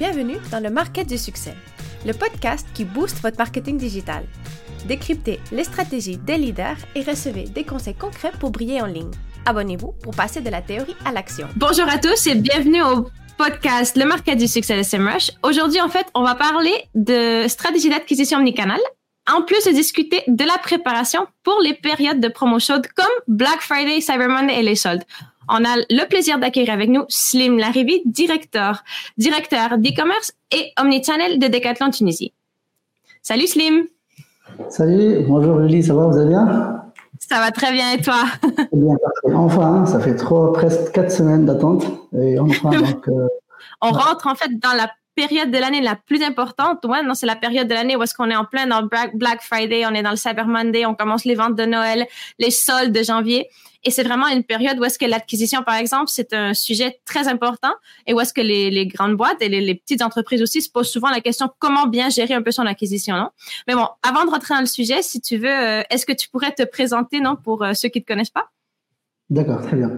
bienvenue dans le Market du succès, le podcast qui booste votre marketing digital. Décryptez les stratégies des leaders et recevez des conseils concrets pour briller en ligne. Abonnez-vous pour passer de la théorie à l'action. Bonjour à tous et bienvenue au podcast Le Market du succès de SEMrush. Aujourd'hui, en fait, on va parler de stratégie d'acquisition omnicanal en plus de discuter de la préparation pour les périodes de promo chaudes comme Black Friday, Cyber Monday et les soldes on a le plaisir d'accueillir avec nous Slim Larivi, directeur, directeur d'e-commerce et omnichannel de Decathlon Tunisie. Salut Slim. Salut, bonjour Julie, ça va, vous allez bien? Ça va très bien et toi? Bien, Enfin, ça fait trois, presque quatre semaines d'attente et enfin donc. Euh, on rentre en fait dans la période de l'année la plus importante. Ouais, non, c'est la période de l'année où est-ce qu'on est en plein dans Black Friday, on est dans le Cyber Monday, on commence les ventes de Noël, les soldes de janvier. Et c'est vraiment une période où est-ce que l'acquisition, par exemple, c'est un sujet très important et où est-ce que les, grandes boîtes et les, petites entreprises aussi se posent souvent la question comment bien gérer un peu son acquisition, non? Mais bon, avant de rentrer dans le sujet, si tu veux, euh, est-ce que tu pourrais te présenter, non, pour euh, ceux qui ne te connaissent pas? D'accord, très bien.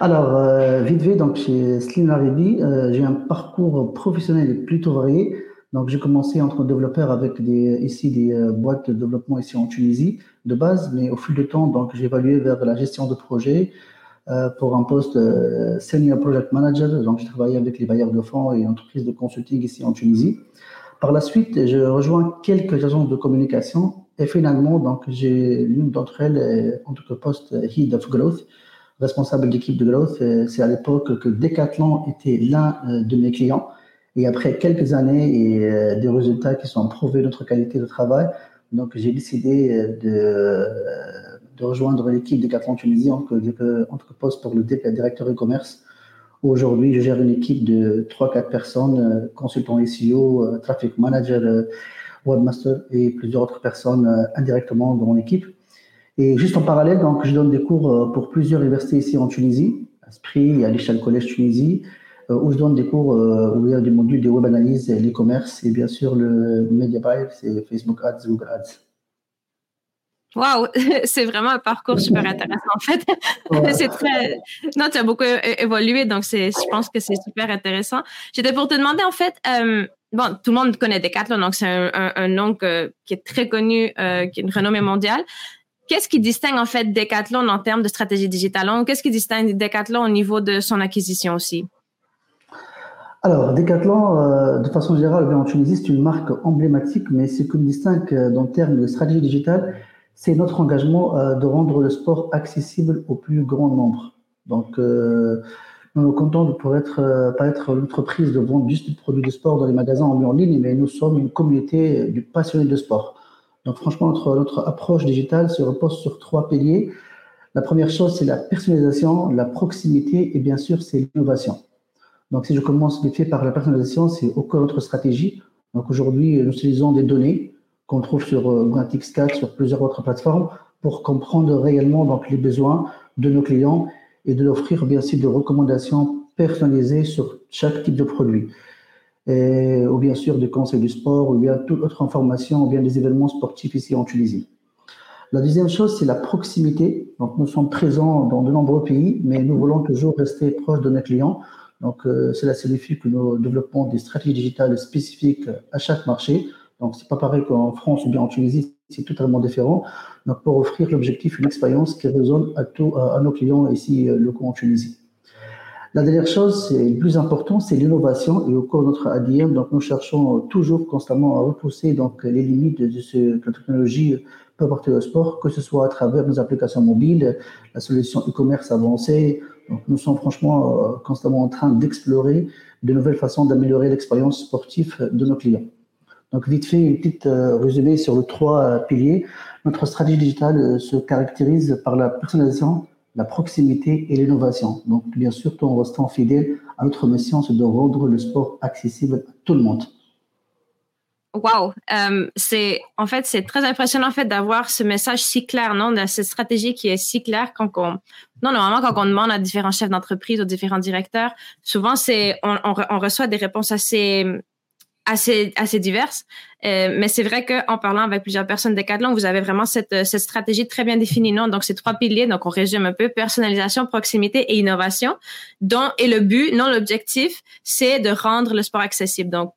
Alors, euh, vite fait, donc chez Slim Laribi, j'ai un parcours professionnel plutôt varié. Donc, j'ai commencé entre développeurs avec ici des euh, boîtes de développement ici en Tunisie de base, mais au fil du temps, donc j'ai évalué vers la gestion de projet euh, pour un poste euh, senior project manager. Donc, j'ai travaillé avec les bailleurs de fonds et entreprises de consulting ici en Tunisie. Par la suite, je rejoins quelques agences de communication et finalement, donc j'ai l'une d'entre elles en tant que poste head of growth, responsable d'équipe de growth. C'est à l'époque que Decathlon était l'un de mes clients. Et après quelques années et euh, des résultats qui sont prouvés notre qualité de travail, donc j'ai décidé euh, de, rejoindre l'équipe de Decathlon Tunisie en tant que poste pour le directeur e-commerce. Aujourd'hui, je gère une équipe de 3-4 personnes, euh, consultants SEO, traffic manager, webmaster et plusieurs autres personnes indirectement dans mon équipe. Et juste en parallèle, donc, je donne des cours pour plusieurs universités ici en Tunisie, à Spri, à l'Échelle Collège Tunisie, euh, où je donne des cours euh, où il y a des modules de web analyse, l'e-commerce et bien sûr le media buy, c'est Facebook Ads, Google Ads. Wow, c'est vraiment un parcours super intéressant en fait. c'est très non, tu as beaucoup évolué donc c'est je pense que c'est super intéressant. J'étais pour te demander en fait euh, bon, tout le monde connaît Decathlon donc c'est un, nom qui est très connu qui est une renommée mondiale. Qu'est-ce qui distingue en fait Decathlon en termes de stratégie digitale? Qu'est-ce qui distingue Decathlon au niveau de son acquisition aussi? Alors, Decathlon, euh, de façon générale, en Tunisie, c'est une marque emblématique, mais ce qui nous distingue euh, dans le terme de stratégie digitale, c'est notre engagement euh, de rendre le sport accessible au plus grand nombre. Donc, nous sommes contents de pouvoir être, pas être l'entreprise de vendre juste des produits de sport dans les magasins en ligne, mais nous sommes une communauté du passionné de sport. Donc, franchement, notre approche digitale se repose sur trois piliers. La première chose, c'est la personnalisation, la proximité et bien sûr, c'est l'innovation. Donc, si je commence vite par la personnalisation, c'est au cœur de notre stratégie. Donc, aujourd'hui, nous utilisons des données qu'on trouve sur euh, 4 sur plusieurs autres plateformes, pour comprendre réellement donc, les besoins de nos clients et de l'offrir bien sûr des recommandations personnalisées sur chaque type de produit. Ou bien sûr des conseils du sport, ou bien toute autre information, ou bien des événements sportifs ici en Tunisie. La deuxième chose, c'est la proximité. Donc, nous sommes présents dans de nombreux pays, mais nous voulons toujours rester proches de nos clients. Donc, euh, cela signifie que nous développons des stratégies digitales spécifiques à chaque marché. Donc, c'est pas pareil qu'en France ou bien en Tunisie, c'est totalement différent. Donc, pour offrir l'objectif, une expérience qui résonne à, nos clients ici euh, locaux en Tunisie. La dernière chose, c'est le plus important, c'est l'innovation et au cours de notre ADM, donc nous cherchons toujours constamment à repousser donc les limites de ce que la technologie peut apporter au sport, que ce soit à travers nos applications mobiles, la solution e-commerce avancée, donc, nous sommes franchement euh, constamment en train d'explorer de nouvelles façons d'améliorer l'expérience sportive de nos clients. Donc, vite fait, une petite euh, résumé sur les trois euh, piliers. Notre stratégie digitale se caractérise par la personnalisation, la proximité et l'innovation. Donc, bien sûr, tout en restant fidèle à notre mission, c'est de rendre le sport accessible à tout le monde. Wow, euh, c'est en fait c'est très impressionnant en fait d'avoir ce message si clair, non, de cette stratégie qui est si claire quand on non normalement quand on demande à différents chefs d'entreprise aux différents directeurs, souvent c'est on, on, reçoit des réponses assez assez assez diverses. Euh, mais c'est vrai qu'en parlant avec plusieurs personnes Decathlon, vous avez vraiment cette, euh, cette stratégie très bien définie, non? Donc, ces trois piliers. Donc, on résume un peu personnalisation, proximité et innovation. Dont, et le but, non l'objectif, c'est de rendre le sport accessible. Donc,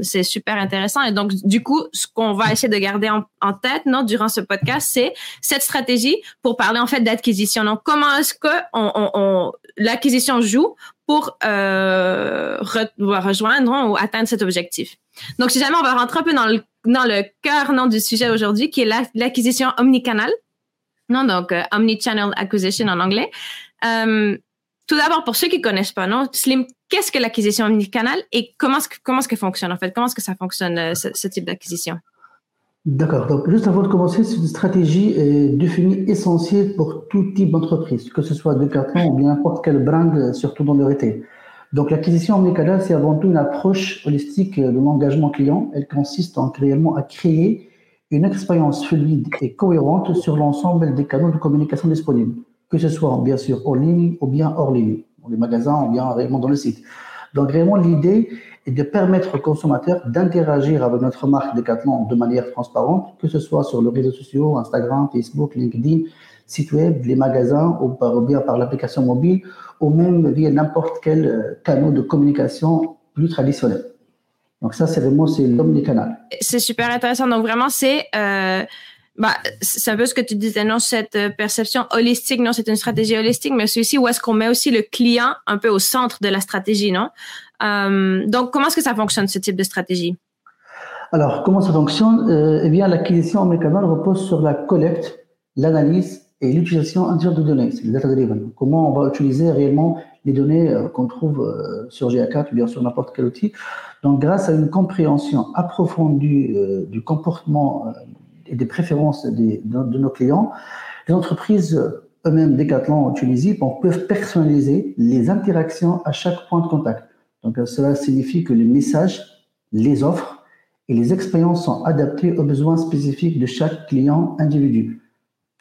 c'est super intéressant. Et donc, du coup, ce qu'on va essayer de garder en, tête, non, durant ce podcast, c'est cette stratégie pour parler en fait d'acquisition. Donc, comment est-ce que on, on, on l'acquisition joue pour euh, rejoindre ou atteindre cet objectif? Donc, si jamais on va rentrer un peu dans le, dans le cœur non, du sujet aujourd'hui, qui est l'acquisition omnicanal, non, donc euh, omnichannel acquisition en anglais. Euh, tout d'abord, pour ceux qui connaissent pas, non, Slim, qu'est-ce que l'acquisition omnicanal et comment est-ce que, fonctionne en fait? Comment est-ce que ça fonctionne, euh, ce, type d'acquisition? D'accord. Donc, juste avant de commencer, c'est une stratégie définie essentielle pour tout type d'entreprise, que ce soit Decathlon ou bien n'importe quel brand, surtout dans le retail. Donc, l'acquisition omnicanal, c'est avant tout une approche holistique de l'engagement client. Elle consiste en réellement à créer une expérience fluide et cohérente sur l'ensemble des canaux de communication disponibles, que ce soit bien sûr en ligne ou bien hors ligne, dans les magasins ou bien réellement dans le site. Donc, vraiment, l'idée et de permettre aux consommateurs d'interagir avec notre marque Decathlon de manière transparente, que ce soit sur les réseaux sociaux, Instagram, Facebook, LinkedIn, site web, les magasins, ou, bien par l'application mobile, ou même via n'importe quel euh, canal de communication plus traditionnel. Donc ça, c'est vraiment c'est l'omnicanal. C'est super intéressant. Donc vraiment, c'est euh, bah, c'est un peu ce que tu disais, non, cette euh, perception holistique, non, c'est une stratégie holistique, mais c'est aussi où est-ce qu'on met aussi le client un peu au centre de la stratégie, non? Euh, donc, comment est-ce que ça fonctionne, ce type de stratégie? Alors, comment ça fonctionne? Euh, Eh bien, l'acquisition en mécanal repose sur la collecte, l'analyse et l'utilisation entière de données. C'est le data driven. Comment on va utiliser réellement les données euh, qu'on trouve sur GA4 ou bien sur n'importe quel outil? Donc, grâce à une compréhension approfondie du comportement et des préférences de, nos clients, les entreprises eux-mêmes, Decathlon en Tunisie, peuvent personnaliser les interactions à chaque point de contact. Donc, cela signifie que les messages, les offres et les expériences sont adaptés aux besoins spécifiques de chaque client individu.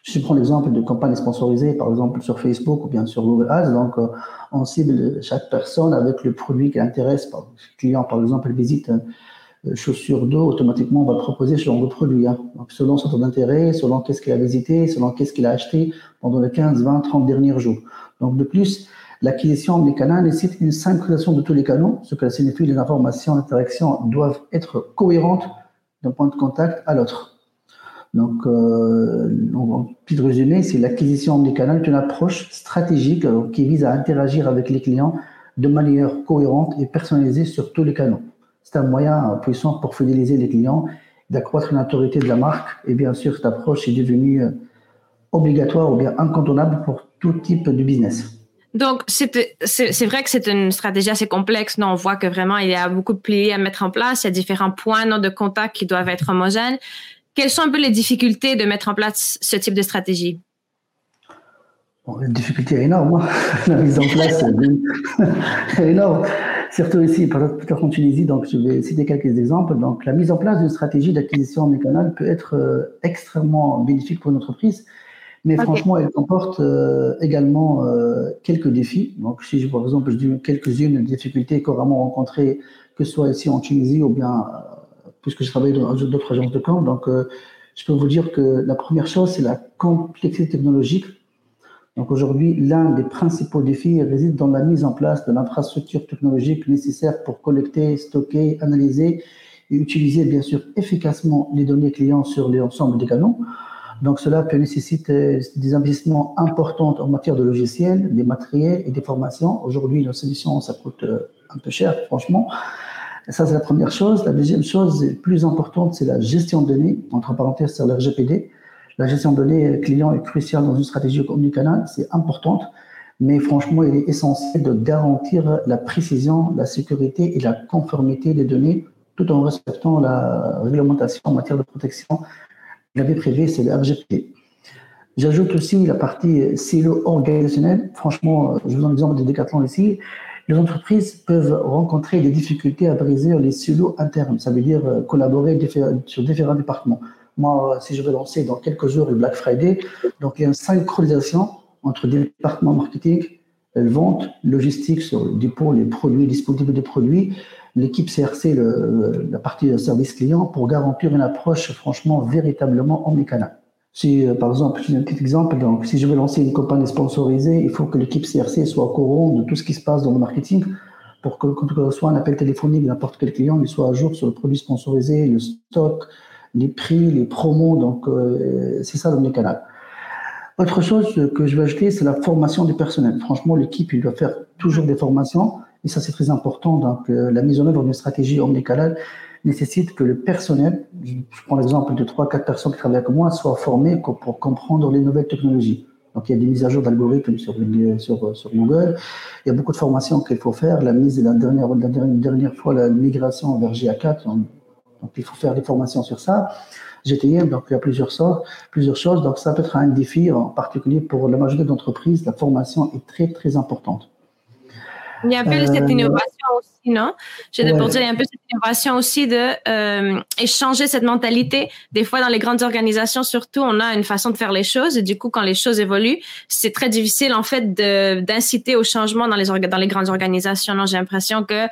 Je prends l'exemple de campagnes sponsorisées, par exemple sur Facebook ou bien sur Google Ads. Donc, on cible chaque personne avec le produit qui intéresse. Le client, par exemple, visite chaussures d'eau, automatiquement, on va proposer genre de produit. Donc, selon son taux d'intérêt, selon qu'est-ce qu'il a visité, selon qu'est-ce qu'il a acheté pendant les 15, 20, 30 derniers jours. Donc, de plus, L'acquisition des canaux nécessite une synchronisation de tous les canaux, ce que signifie les informations d'interaction doivent être cohérentes d'un point de contact à l'autre. Donc, euh, en petit résumé, c'est l'acquisition des canaux est une approche stratégique euh, qui vise à interagir avec les clients de manière cohérente et personnalisée sur tous les canaux. C'est un moyen puissant pour fidéliser les clients, d'accroître l'autorité de la marque. Et bien sûr, cette approche est devenue euh, obligatoire ou bien incontournable pour tout type de business. Donc, c'est vrai que c'est une stratégie assez complexe. Non, on voit que vraiment, il y a beaucoup de piliers à mettre en place. Il y a différents points non, de contact qui doivent être homogènes. Quelles sont un peu les difficultés de mettre en place ce type de stratégie? Bon, la difficulté est énorme. Hein. la mise en place est énorme. Surtout ici, peut-être en Tunisie, donc je vais citer quelques exemples. Donc, la mise en place d'une stratégie d'acquisition canal peut être euh, extrêmement bénéfique pour une entreprise mais franchement, elle comporte euh, également euh, quelques défis. Donc, si je, par exemple, je dis quelques-unes des difficultés couramment rencontrées, que ce soit ici en Tunisie ou bien, puisque je travaille dans d'autres agences de camp, donc je peux vous dire que la première chose, c'est la complexité technologique. Donc aujourd'hui, l'un des principaux défis réside dans la mise en place de l'infrastructure technologique nécessaire pour collecter, stocker, analyser et utiliser bien sûr efficacement les données clients sur l'ensemble des canaux. Donc cela peut nécessiter des investissements importants en matière de logiciels, des matériels et des formations. Aujourd'hui, nos solutions, ça coûte euh, un peu cher, franchement. Ça, c'est la première chose. La deuxième chose, plus importante, c'est la gestion de données, entre parenthèses, c'est le RGPD. La gestion de données client est cruciale dans une stratégie omnicanal, c'est importante, mais franchement, il est essentiel de garantir la précision, la sécurité et la conformité des données tout en respectant la réglementation en matière de protection la vie privée, c'est le RGPD. J'ajoute aussi la partie silo organisationnel. Franchement, je vous donne l'exemple de Decathlon ici. Les entreprises peuvent rencontrer des difficultés à briser les silos internes. Ça veut dire euh, collaborer sur différents départements. Moi, si je vais lancer dans quelques jours le Black Friday, donc il y a une synchronisation entre des départements marketing, vente, logistique sur le dépôt, les produits, disponibles des produits, l'équipe CRC, la partie service client, pour garantir une approche franchement véritablement omnicanal. Si, euh, par exemple, un petit exemple, donc, si je veux lancer une campagne sponsorisée, il faut que l'équipe CRC soit au courant de tout ce qui se passe dans le marketing pour que quand on reçoit un appel téléphonique de n'importe quel client, il soit à jour sur le produit sponsorisé, le stock, les prix, les promos. Donc, euh, c'est ça l'omnicanal. Autre chose que je veux ajouter, c'est la formation du personnel. Franchement, l'équipe, il doit faire toujours des formations, et ça, c'est très important. Donc, euh, la mise en œuvre d'une stratégie omnicanale nécessite que le personnel, je prends l'exemple de trois, quatre personnes qui travaillent avec moi, soient formés pour comprendre les nouvelles technologies. Donc, il y a des mises à jour d'algorithmes sur, Google. Il y a beaucoup de formations qu'il faut faire. La mise, la dernière, la dernière fois, la migration vers GA4. Donc, il faut faire des formations sur ça. GTM, donc il y a plusieurs sortes, plusieurs choses. Donc ça peut être un défi, en particulier pour la majorité d'entreprises, la formation est très très importante. Il y a un peu cette euh, innovation aussi, non? Je vais dire, il y a un peu cette innovation aussi de euh, échanger cette mentalité. Des fois, dans les grandes organisations, surtout, on a une façon de faire les choses. Et du coup, quand les choses évoluent, c'est très difficile, en fait, d'inciter au changement dans les, dans les grandes organisations. J'ai l'impression que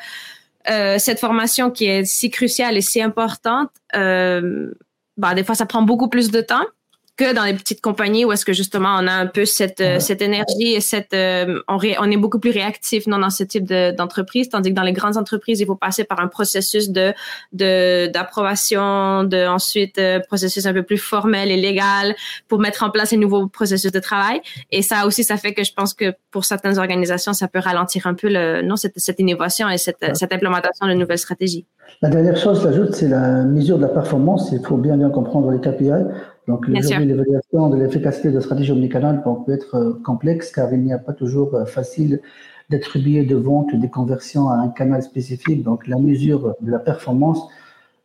euh, cette formation qui est si cruciale et si importante, euh, bah, des fois, ça prend beaucoup plus de temps que dans les petites compagnies où est-ce que justement on a un peu cette euh, cette énergie et cette euh, on, on est beaucoup plus réactif non dans ce type d'entreprise tandis que dans les grandes entreprises il faut passer par un processus de de d'approbation de ensuite euh, processus un peu plus formel et légal pour mettre en place un nouveau processus de travail et ça aussi ça fait que je pense que pour certaines organisations ça peut ralentir un peu le non cette cette innovation et cette cette implémentation de nouvelles stratégies. La dernière chose, j'ajoute, c'est la mesure de la performance. Il faut bien bien comprendre les KPI. Donc, l'évaluation de l'efficacité de la stratégie omnicanal peut être euh, complexe car il n'y a pas toujours euh, facile d'attribuer de vente des conversions à un canal spécifique. Donc, la mesure de la performance,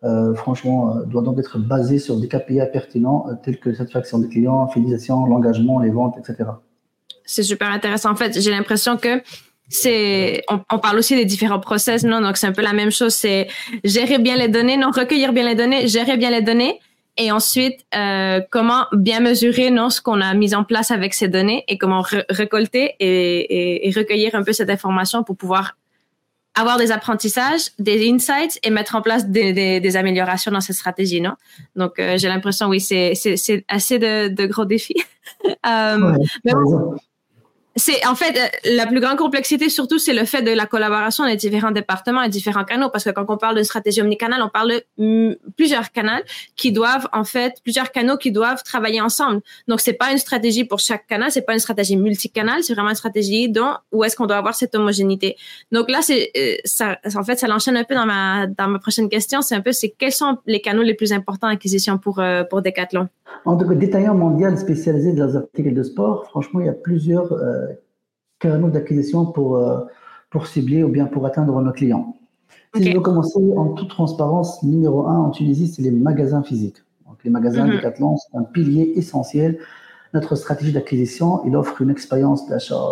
euh, franchement, doit donc être basée sur des KPI pertinents tels que satisfaction des clients, fidélisation, l'engagement, les ventes, etc. C'est super intéressant. En fait, j'ai l'impression que c'est on, on, parle aussi des différents process non? Donc c'est un peu la même chose c'est gérer bien les données non? Recueillir bien les données gérer bien les données et ensuite euh, comment bien mesurer non ce qu'on a mis en place avec ces données et comment récolter et, et, recueillir un peu cette information pour pouvoir avoir des apprentissages, des insights et mettre en place des, des, des améliorations dans cette stratégie, non? Donc euh, j'ai l'impression oui c'est assez de, de gros défis. euh, mais bon, c'est en fait euh, la plus grande complexité surtout c'est le fait de la collaboration des différents départements et différents canaux. Parce que quand on parle de stratégie omnicanale on parle de mm, plusieurs canaux qui doivent en fait plusieurs canaux qui doivent travailler ensemble. Donc c'est pas une stratégie pour chaque canal c'est pas une stratégie multicanal c'est vraiment une stratégie dont où est-ce qu'on doit avoir cette homogénéité. Donc là c'est euh, ça en fait ça l'enchaîne un peu dans ma dans ma prochaine question. C'est un peu c'est quels sont les canaux les plus importants d'acquisition pour euh, pour Decathlon? En tant que détaillant mondial spécialisé dans les articles de sport, franchement, il y a plusieurs euh, canaux d'acquisition pour, euh, pour cibler ou bien pour atteindre nos clients. Si je veux commencer en toute transparence, numéro un en Tunisie, c'est les magasins physiques. Donc, les magasins mm Decathlon sont un pilier essentiel. Notre stratégie d'acquisition, il offre une expérience d'achat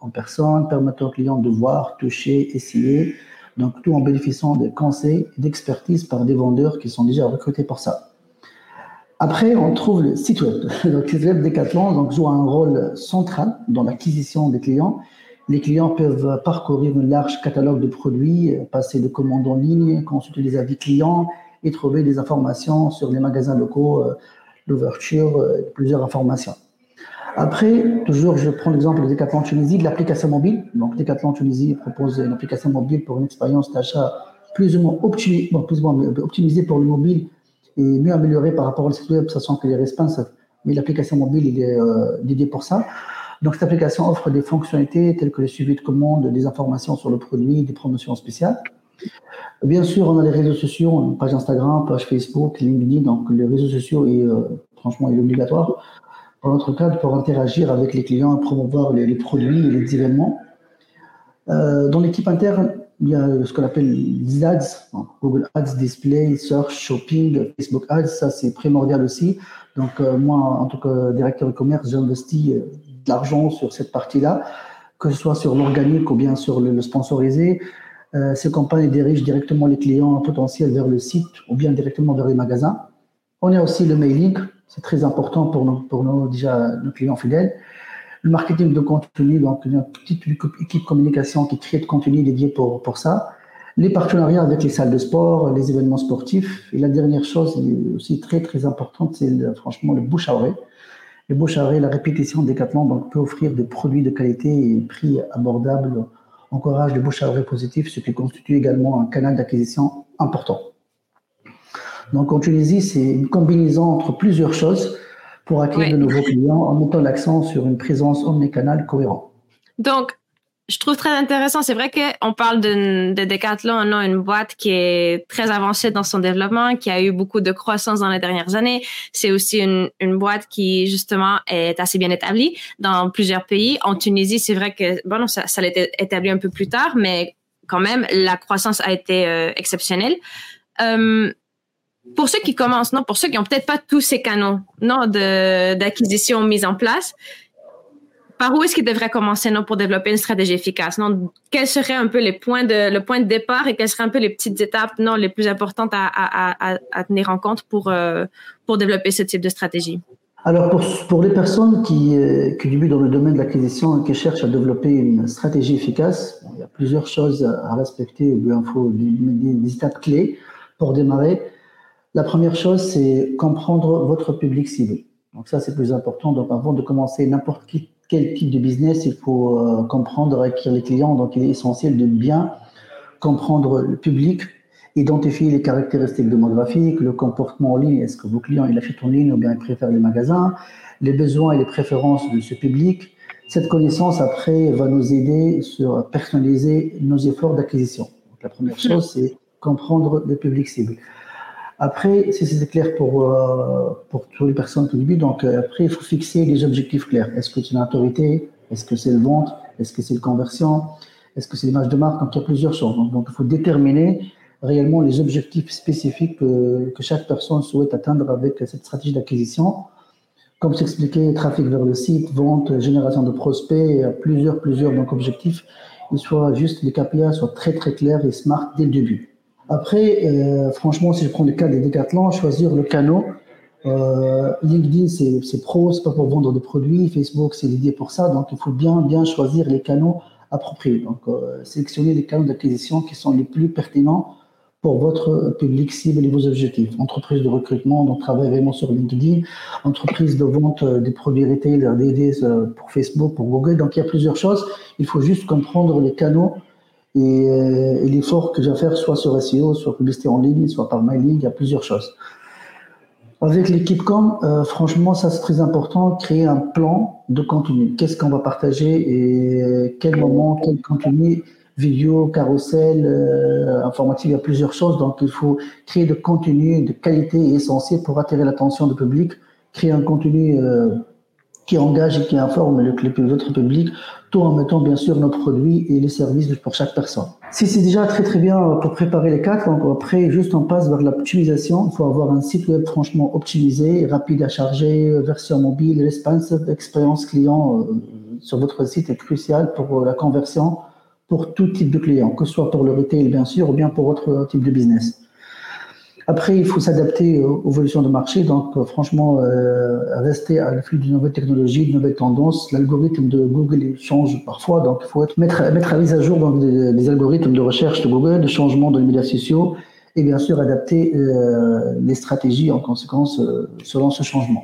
en personne, permettant aux clients de voir, toucher, essayer. Donc, tout en bénéficiant des conseils et d'expertise par des vendeurs qui sont déjà recrutés pour ça. Après, on trouve le site web. Le site web Decathlon donc, joue un rôle central dans l'acquisition des clients. Les clients peuvent parcourir un large catalogue de produits, passer de commandes en ligne, consulter les avis clients et trouver des informations sur les magasins locaux, euh, l'ouverture, euh, plusieurs informations. Après, toujours, je prends l'exemple de Decathlon Tunisie, de l'application mobile. Donc, Decathlon Tunisie propose une application mobile pour une expérience d'achat plus ou moins optimisée pour le mobile mieux amélioré par rapport au site web, sachant qu'il est responsive, mais l'application mobile il est euh, dédiée pour ça. Donc cette application offre des fonctionnalités telles que le suivi de commandes, des informations sur le produit, des promotions spéciales. Bien sûr, on a les réseaux sociaux, une page Instagram, page Facebook, LinkedIn, donc les réseaux sociaux, est, euh, franchement, est obligatoire. Pour notre cas, pour interagir avec les clients, promouvoir les, produits et les événements. Euh, dans l'équipe interne, il y a ce qu'on appelle les ads, Google Ads, Display, Search, Shopping, Facebook Ads, ça c'est primordial aussi. Donc euh, moi, en tant que directeur de commerce, j'investis euh, de l'argent sur cette partie-là, que ce soit sur l'organique ou bien sur le, sponsorisé. Euh, ces campagnes dirigent directement les clients potentiels vers le site ou bien directement vers les magasins. On a aussi le mailing, c'est très important pour pour nos, déjà, nos clients fidèles. Le marketing de contenu, donc une petite équipe communication qui crée de contenu dédié pour, pour ça. Les partenariats avec les salles de sport, les événements sportifs. Et la dernière chose aussi très très importante, c'est franchement le bouche à oreille. Le bouche à oreille, la répétition des donc, peut offrir des produits de qualité et prix abordables, encourage le bouche à oreille positif, ce qui constitue également un canal d'acquisition important. Donc en Tunisie, c'est une combinaison entre plusieurs choses pour acquérir de nouveaux clients en mettant l'accent sur une présence omnicanal cohérente. Donc, je trouve très intéressant. C'est vrai qu'on parle de, de Decathlon, on a une boîte qui est très avancée dans son développement, qui a eu beaucoup de croissance dans les dernières années. C'est aussi une, une boîte qui, justement, est assez bien établie dans plusieurs pays. En Tunisie, c'est vrai que, bon, ça, été établi un peu plus tard, mais quand même, la croissance a été euh, exceptionnelle. Euh, pour ceux qui commencent, non, pour ceux qui ont peut-être pas tous ces canaux, non, d'acquisition mis en place, par où est-ce qu'ils devraient commencer, non, pour développer une stratégie efficace, non? Quels seraient un peu les points de, le point de départ et quelles seraient un peu les petites étapes, non, les plus importantes à, à, à, tenir en compte pour, euh, pour développer ce type de stratégie? Alors, pour, pour les personnes qui, euh, qui débutent dans le domaine de l'acquisition et qui cherchent à développer une stratégie efficace, il y a plusieurs choses à respecter, il faut des, des étapes clés pour démarrer. La première chose, c'est comprendre votre public cible. Donc ça, c'est plus important. Donc avant de commencer n'importe quel type de business, il faut euh, comprendre, acquérir les clients. Donc il est essentiel de bien comprendre le public, identifier les caractéristiques démographiques, le comportement en ligne. Est-ce que vos clients, ils achètent en ligne ou bien ils préfèrent les magasins, les besoins et les préférences de ce public. Cette connaissance, après, va nous aider sur personnaliser nos efforts d'acquisition. la première chose, c'est comprendre le public cible. Après, si c'est clair pour, euh, pour toutes les personnes qui débutent, donc euh, après, il faut fixer des objectifs clairs. Est-ce que c'est l'autorité Est-ce que c'est le vente Est-ce que c'est le conversion? Est-ce que c'est l'image de marque? Donc, il y a plusieurs choses. Donc, il faut déterminer réellement les objectifs spécifiques que, que chaque personne souhaite atteindre avec cette stratégie d'acquisition. Comme s'expliquait, trafic vers le site, vente, génération de prospects, plusieurs, plusieurs donc, objectifs. Il soit juste, les KPI soient très, très clairs et smart dès le début. Après, euh, franchement, si je prends le cas des décathlons, choisir le canal. Euh, LinkedIn, c'est pro, c'est pas pour vendre des produits. Facebook, c'est dédié pour ça. Donc, il faut bien, bien choisir les canaux appropriés. Donc, euh, sélectionner les canaux d'acquisition qui sont les plus pertinents pour votre public cible et vos objectifs. Entreprise de recrutement, donc travaille vraiment sur LinkedIn. Entreprise de vente des produits retail, RDD pour Facebook, pour Google. Donc, il y a plusieurs choses. Il faut juste comprendre les canaux euh, et, l'effort que j'ai à faire, soit sur SEO, soit publicité en ligne, soit par mailing, il y a plusieurs choses. Avec l'équipe com, euh, franchement, ça c'est très important, créer un plan de contenu. Qu'est-ce qu'on va partager et quel moment, quel contenu, vidéo, carrousel, euh, il y a plusieurs choses. Donc il faut créer de contenu de qualité et essentiel pour attirer l'attention du public, créer un contenu euh, qui engage et qui informe le, les autres publics, tout en mettant bien sûr nos produits et les services pour chaque personne. Si c'est déjà très très bien pour préparer les quatre, donc après juste on passe vers l'optimisation. Il faut avoir un site web franchement optimisé, rapide à charger, version mobile, responsive, expérience client euh, sur votre site est crucial pour la conversion pour tout type de client, que ce soit pour le retail bien sûr ou bien pour autre type de business. Après, il faut s'adapter aux évolutions de marché. Donc, euh, franchement, euh, rester à l'affût de nouvelles technologies, de nouvelles tendances. L'algorithme de Google change parfois. Donc, il faut être, mettre, mettre à mise à jour donc, des, algorithmes de recherche de Google, de changement dans les médias sociaux et bien sûr adapter euh, les stratégies en conséquence selon ce changement.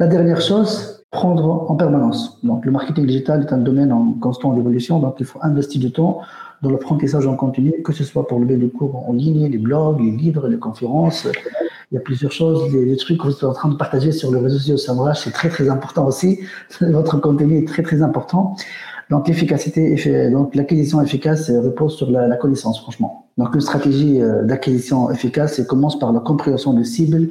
La dernière chose, prendre en permanence. Donc, le marketing digital est un domaine en constante évolution. Donc, il faut investir du temps dans l'apprentissage en continu, que ce soit pour le de cours en ligne, les blogs, les livres, les conférences. Il y a plusieurs choses, les, trucs que vous êtes en train de partager sur les réseaux sociaux Samrach, c'est très très important aussi. Votre contenu est très très important. Donc l'efficacité, donc l'acquisition efficace repose sur la, la, connaissance, franchement. Donc une stratégie euh, d'acquisition efficace, commence par la compréhension des cibles,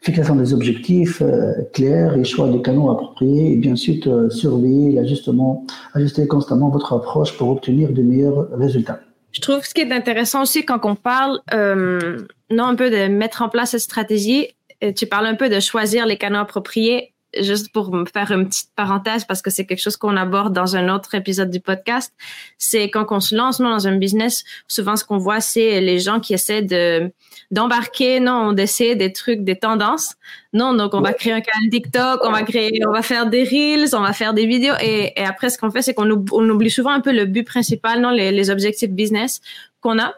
fixation des objectifs euh, clairs et choix des canaux appropriés et bien sûr euh, surveiller l'ajustement, ajuster constamment votre approche pour obtenir de meilleurs résultats. Je trouve ce qui est intéressant aussi quand on parle euh, non un peu de mettre en place cette stratégie, tu parles un peu de choisir les canaux appropriés. Juste pour me faire une petite parenthèse parce que c'est quelque chose qu'on aborde dans un autre épisode du podcast, c'est quand on se lance non, dans un business, souvent ce qu'on voit c'est les gens qui essaient de d'embarquer non, on essaie des trucs, des tendances. Non, donc on va créer un canal TikTok, on va créer, on va faire des reels, on va faire des vidéos et, et après ce qu'on fait c'est qu'on oublie souvent un peu le but principal, non, les, les objectifs business qu'on a.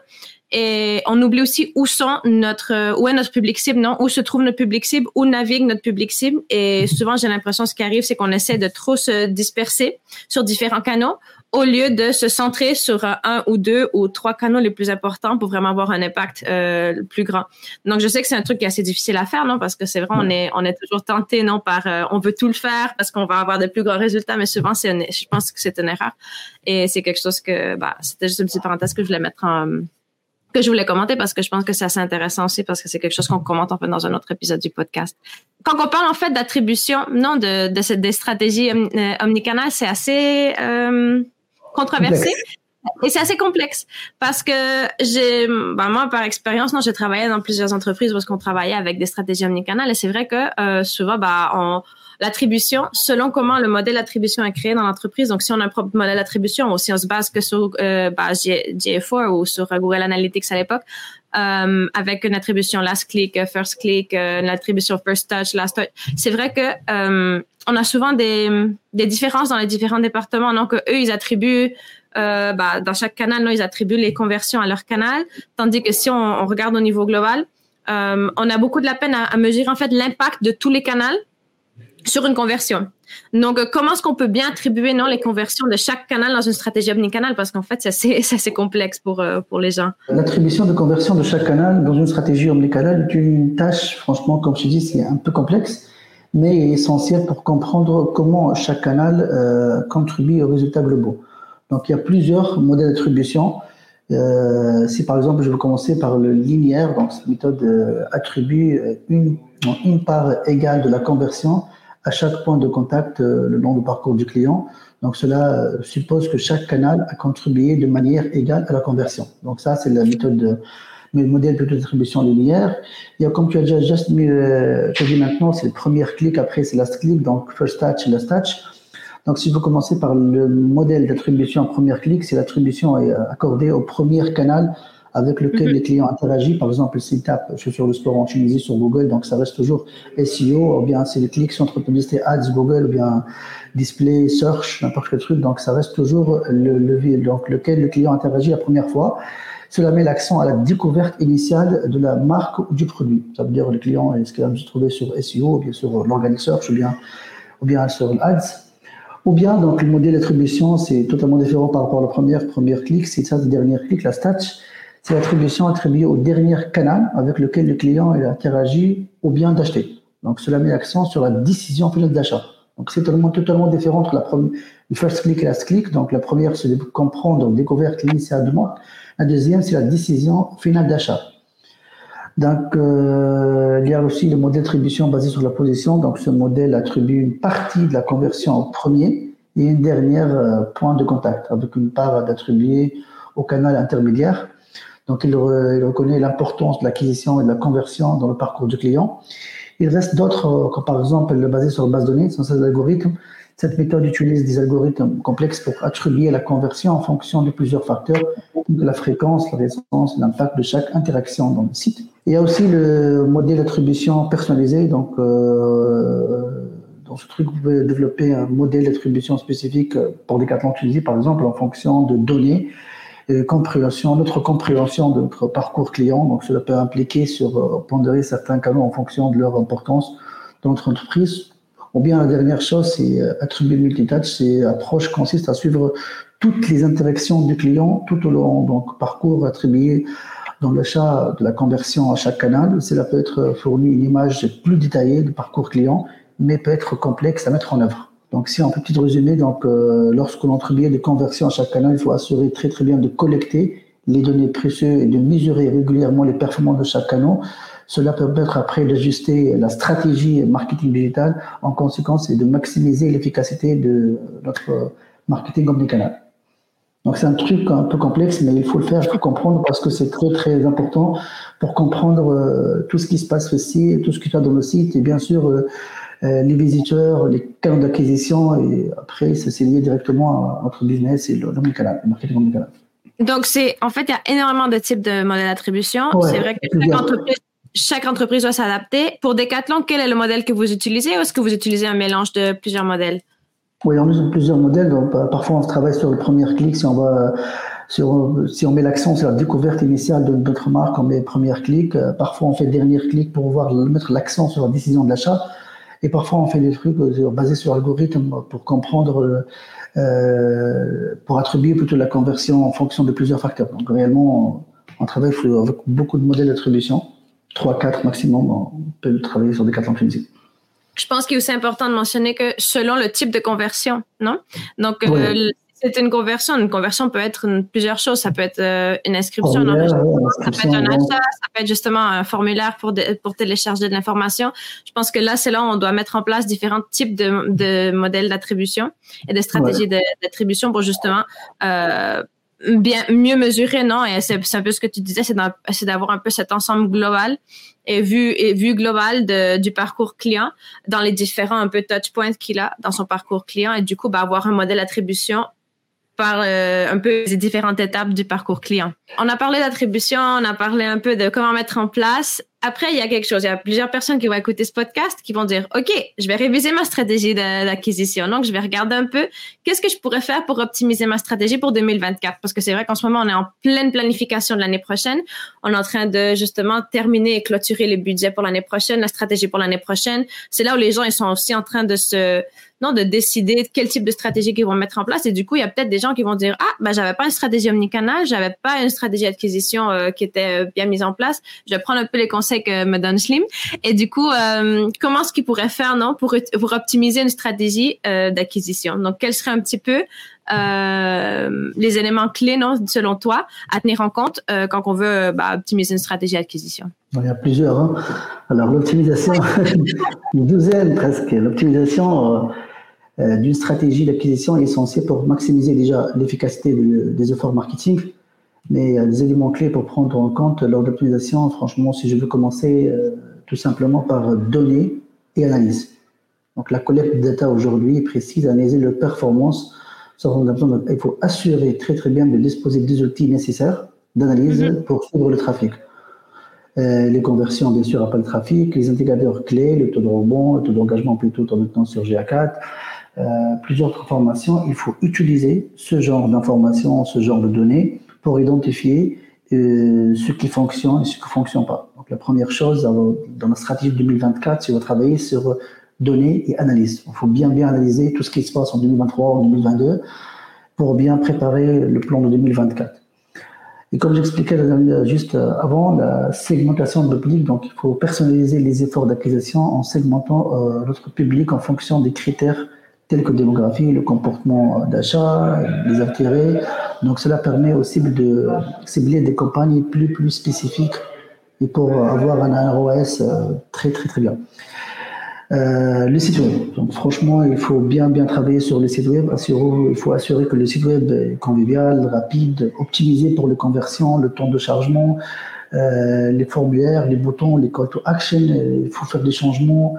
Et on oublie aussi où sont notre, où est notre public cible, non? Où se trouve notre public cible, où navigue notre public cible? Et souvent, j'ai l'impression, ce qui arrive, c'est qu'on essaie de trop se disperser sur différents canaux au lieu de se centrer sur un ou deux ou trois canaux les plus importants pour vraiment avoir un impact euh, plus grand. Donc, je sais que c'est un truc qui est assez difficile à faire, non? Parce que c'est vrai, on est, on est toujours tenté, non, par, euh, on veut tout le faire parce qu'on va avoir de plus grands résultats, mais souvent, c'est je pense que c'est une erreur. Et c'est quelque chose que, bah, c'était juste une petite parenthèse que je voulais mettre en, que je voulais commenter parce que je pense que c'est assez intéressant aussi parce que c'est quelque chose qu'on commente en fait dans un autre épisode du podcast. Quand on parle en fait d'attribution, non, de, de cette des stratégies euh, c'est assez euh, controversé. Et c'est assez complexe parce que j'ai, ben moi par expérience, non, j'ai travaillé dans plusieurs entreprises est-ce qu'on travaillait avec des stratégies omnicanales et c'est vrai que euh, souvent, bah, on, l'attribution selon comment le modèle d'attribution est créé dans l'entreprise. Donc, si on a un propre modèle d'attribution ou si on se base que sur euh, bah, GA4 ou sur Google Analytics à l'époque, euh, avec une attribution last click, euh, first click, euh, une attribution first touch, last touch. C'est vrai que euh, on a souvent des, des différences dans les différents départements. Donc, eux, ils attribuent euh, bah, dans chaque canal, ils attribuent les conversions à leur canal, tandis que si on, regarde au niveau global, euh, on a beaucoup de la peine à, mesurer en fait l'impact de tous les canaux sur une conversion. Donc, comment est-ce qu'on peut bien attribuer non, les conversions de chaque canal dans une stratégie omnicanal? Parce qu'en fait, c'est assez, complexe pour, euh, pour les gens. L'attribution de conversion de chaque canal dans une stratégie omnicanal est une tâche, franchement, comme je dis, c'est un peu complexe, mais essentielle pour comprendre comment chaque canal contribue au résultat globaux. Donc, il y a plusieurs modèles d'attribution. Euh, si par exemple, je veux commencer par le linéaire, donc cette méthode attribue une, une part égale de la conversion à chaque point de contact euh, le long du parcours du client. Donc cela euh, suppose que chaque canal a contribué de manière égale à la conversion. Donc ça, c'est la méthode de, le modèle plutôt d'attribution linéaire. Il y a, comme tu as déjà juste mis, euh, dit maintenant, c'est le premier clic, après c'est last click, donc first touch last touch. Donc si vous commencez par le modèle d'attribution en premier clic, c'est l'attribution accordée au premier canal avec lequel mhm. les clients interagissent. Par exemple, s'ils tapent je suis sur le sport en Tunisie sur Google, donc ça reste toujours SEO, ou bien c'est les clics sur entre publicité ads Google, ou bien display, search, n'importe quel truc. Donc ça reste toujours le levier donc lequel le client interagit la première fois. Cela met l'accent à la découverte initiale de la marque ou du produit. Ça veut dire le client est-ce qu'il va se trouver sur SEO, ou bien sur l'organic search, ou bien ou bien sur ads. Ou bien, donc, le modèle d'attribution, c'est totalement différent par rapport à la première, première clic, c'est ça, le dernier clic, la stat c'est l'attribution attribuée au dernier canal avec lequel le client interagit ou bien d'acheter. Donc, cela met l'accent sur la décision finale d'achat. Donc, c'est totalement, totalement différent entre la première, le first click et last click. Donc, la première, c'est de comprendre, découverte initiale de moi. La deuxième, c'est la décision finale d'achat. Donc, euh, il y a aussi le modèle d'attribution basé sur la position. Donc, ce modèle attribue une partie de la conversion au premier et une dernière euh, point de contact avec une part d'attribuer au canal intermédiaire. Donc, il, reconnaît l'importance de l'acquisition et de la conversion dans le parcours du client. Il reste d'autres, euh, comme par exemple le basé sur la base de données, sur ces algorithmes. Cette méthode utilise des algorithmes complexes pour attribuer la conversion en fonction de plusieurs facteurs, de la fréquence, la résistance, l'impact de chaque interaction dans le site. Il y a aussi le modèle d'attribution personnalisé. Donc, euh, dans ce truc, vous pouvez développer un modèle d'attribution spécifique pour Decathlon Tunisie, par exemple, en fonction de données compréhension, notre compréhension de notre parcours client. Donc, cela peut impliquer sur euh, pondérer certains canaux en fonction de leur importance dans notre entreprise. Ou bien la dernière chose, c'est euh, attribuer le multitouch. C'est approche consiste à suivre toutes les interactions du client tout au long donc parcours attribué dans l'achat de la conversion à chaque canal. Cela peut être fourni une image plus détaillée du parcours client, mais peut être complexe à mettre en œuvre. Donc, si on peut petit résumé, donc, euh, lorsque l'on attribue des conversions à chaque canal, il faut assurer très très bien de collecter les données précieuses et de mesurer régulièrement les performances de chaque canal. Cela peut permettre après d'ajuster la stratégie marketing digital en conséquence et de maximiser l'efficacité de notre marketing omnicanal. Donc c'est un truc un peu complexe, mais il faut le faire, il faut comprendre parce que c'est très très important pour comprendre euh, tout ce qui se passe ici, tout ce qui se passe dans le site et bien sûr euh, les visiteurs, les canaux d'acquisition, et après, ça s'est lié directement à notre business et l'omnicanal, le marketing omnicanal. Donc, c'est en fait, il y a énormément de types de modèles d'attribution. c'est vrai que chaque entreprise, chaque entreprise doit s'adapter. Pour Decathlon, quel est le modèle que vous utilisez ou est-ce que vous utilisez un mélange de plusieurs modèles? Oui, on utilise plusieurs modèles. Donc, parfois, on travaille sur le premier clic. Si on, va, sur, si on met l'accent sur la découverte initiale de notre marque, on met premier clic. Parfois, on fait dernier clic pour voir, mettre l'accent sur la décision de l'achat. Et parfois, on fait des trucs euh, basés sur l'algorithme pour comprendre euh, pour attribuer plutôt la conversion en fonction de plusieurs facteurs. Donc réellement, on, travaille avec beaucoup de modèles d'attribution, 3, 4 maximum, on peut travailler sur des 4 Tunisie. Je pense qu'il est aussi important de mentionner que selon le type de conversion, non? Donc, euh, c'est une conversion. Une conversion peut être plusieurs choses. Ça peut être euh, une inscription, ça peut être un achat, ça peut être justement un formulaire pour, pour télécharger de l'information. Je pense que là, c'est là où on doit mettre en place différents types de, de modèles d'attribution et de stratégies d'attribution pour justement euh, bien mieux mesurer, non? Et c'est un peu ce que tu disais, c'est d'avoir un peu cet ensemble global et vue et globale de, du parcours client dans les différents un peu touch points qu'il a dans son parcours client et du coup bah, avoir un modèle d'attribution par euh, un peu les différentes étapes du parcours client. On a parlé d'attribution, on a parlé un peu de comment mettre en place. Après, il y a quelque chose. Il y a plusieurs personnes qui vont écouter ce podcast qui vont dire, OK, je vais réviser ma stratégie d'acquisition. Donc, je vais regarder un peu qu'est-ce que je pourrais faire pour optimiser ma stratégie pour 2024. Parce que c'est vrai qu'en ce moment, on est en pleine planification de l'année prochaine. On est en train de justement terminer et clôturer les budgets pour l'année prochaine, la stratégie pour l'année prochaine. C'est là où les gens, ils sont aussi en train de se, non, de décider quel type de stratégie qu'ils vont mettre en place. Et du coup, il y a peut-être des gens qui vont dire, ah, ben, j'avais pas une stratégie omnicanal, j'avais pas une stratégie d'acquisition euh, qui était euh, bien mise en place. Je vais prendre un peu les conseils que me donne Slim. Et du coup, euh, comment est-ce qu'ils pourraient faire, non, pour, pour optimiser une stratégie d'acquisition? Donc, quel serait un petit peu les éléments clés, non, selon toi, à tenir en compte quand on veut bah, optimiser une stratégie d'acquisition? Il y a plusieurs. Hein. Alors, l'optimisation, une douzaine presque. L'optimisation, euh, d'une stratégie d'acquisition est essentielle pour maximiser déjà l'efficacité des efforts marketing. Mais il y a des éléments clés pour prendre en compte lors de l'optimisation. Franchement, si je veux commencer euh, tout simplement par données et analyse. Donc la collecte de data aujourd'hui est précise, analyser le performance. Il faut assurer très très bien de disposer des outils nécessaires d'analyse mm-hmm. pour suivre le trafic. Euh, les conversions, bien sûr, après le trafic, les indicateurs clés, le taux de rebond, le taux d'engagement plutôt en temps sur GA4, euh, plusieurs informations, il faut utiliser ce genre d'informations, ce genre de données pour identifier euh, ce qui fonctionne et ce qui ne fonctionne pas. Donc la première chose dans la stratégie 2024, c'est de travailler sur données et analyse. Il faut bien bien analyser tout ce qui se passe en 2023, en 2022 pour bien préparer le plan de 2024. Et comme j'expliquais juste avant, la segmentation de public, donc il faut personnaliser les efforts d'acquisition en segmentant euh, notre public en fonction des critères tels que démographie, le comportement d'achat, les intérêts. Donc cela permet aussi de cibler des campagnes plus, plus spécifiques et pour avoir un ROS euh, très très très bien. Euh, le site web. Donc franchement, il faut bien bien travailler sur le site web. il faut assurer que le site web est convivial, rapide, optimisé pour les conversions, le temps de chargement, euh, les formulaires, les boutons, les call to action. Il faut faire des changements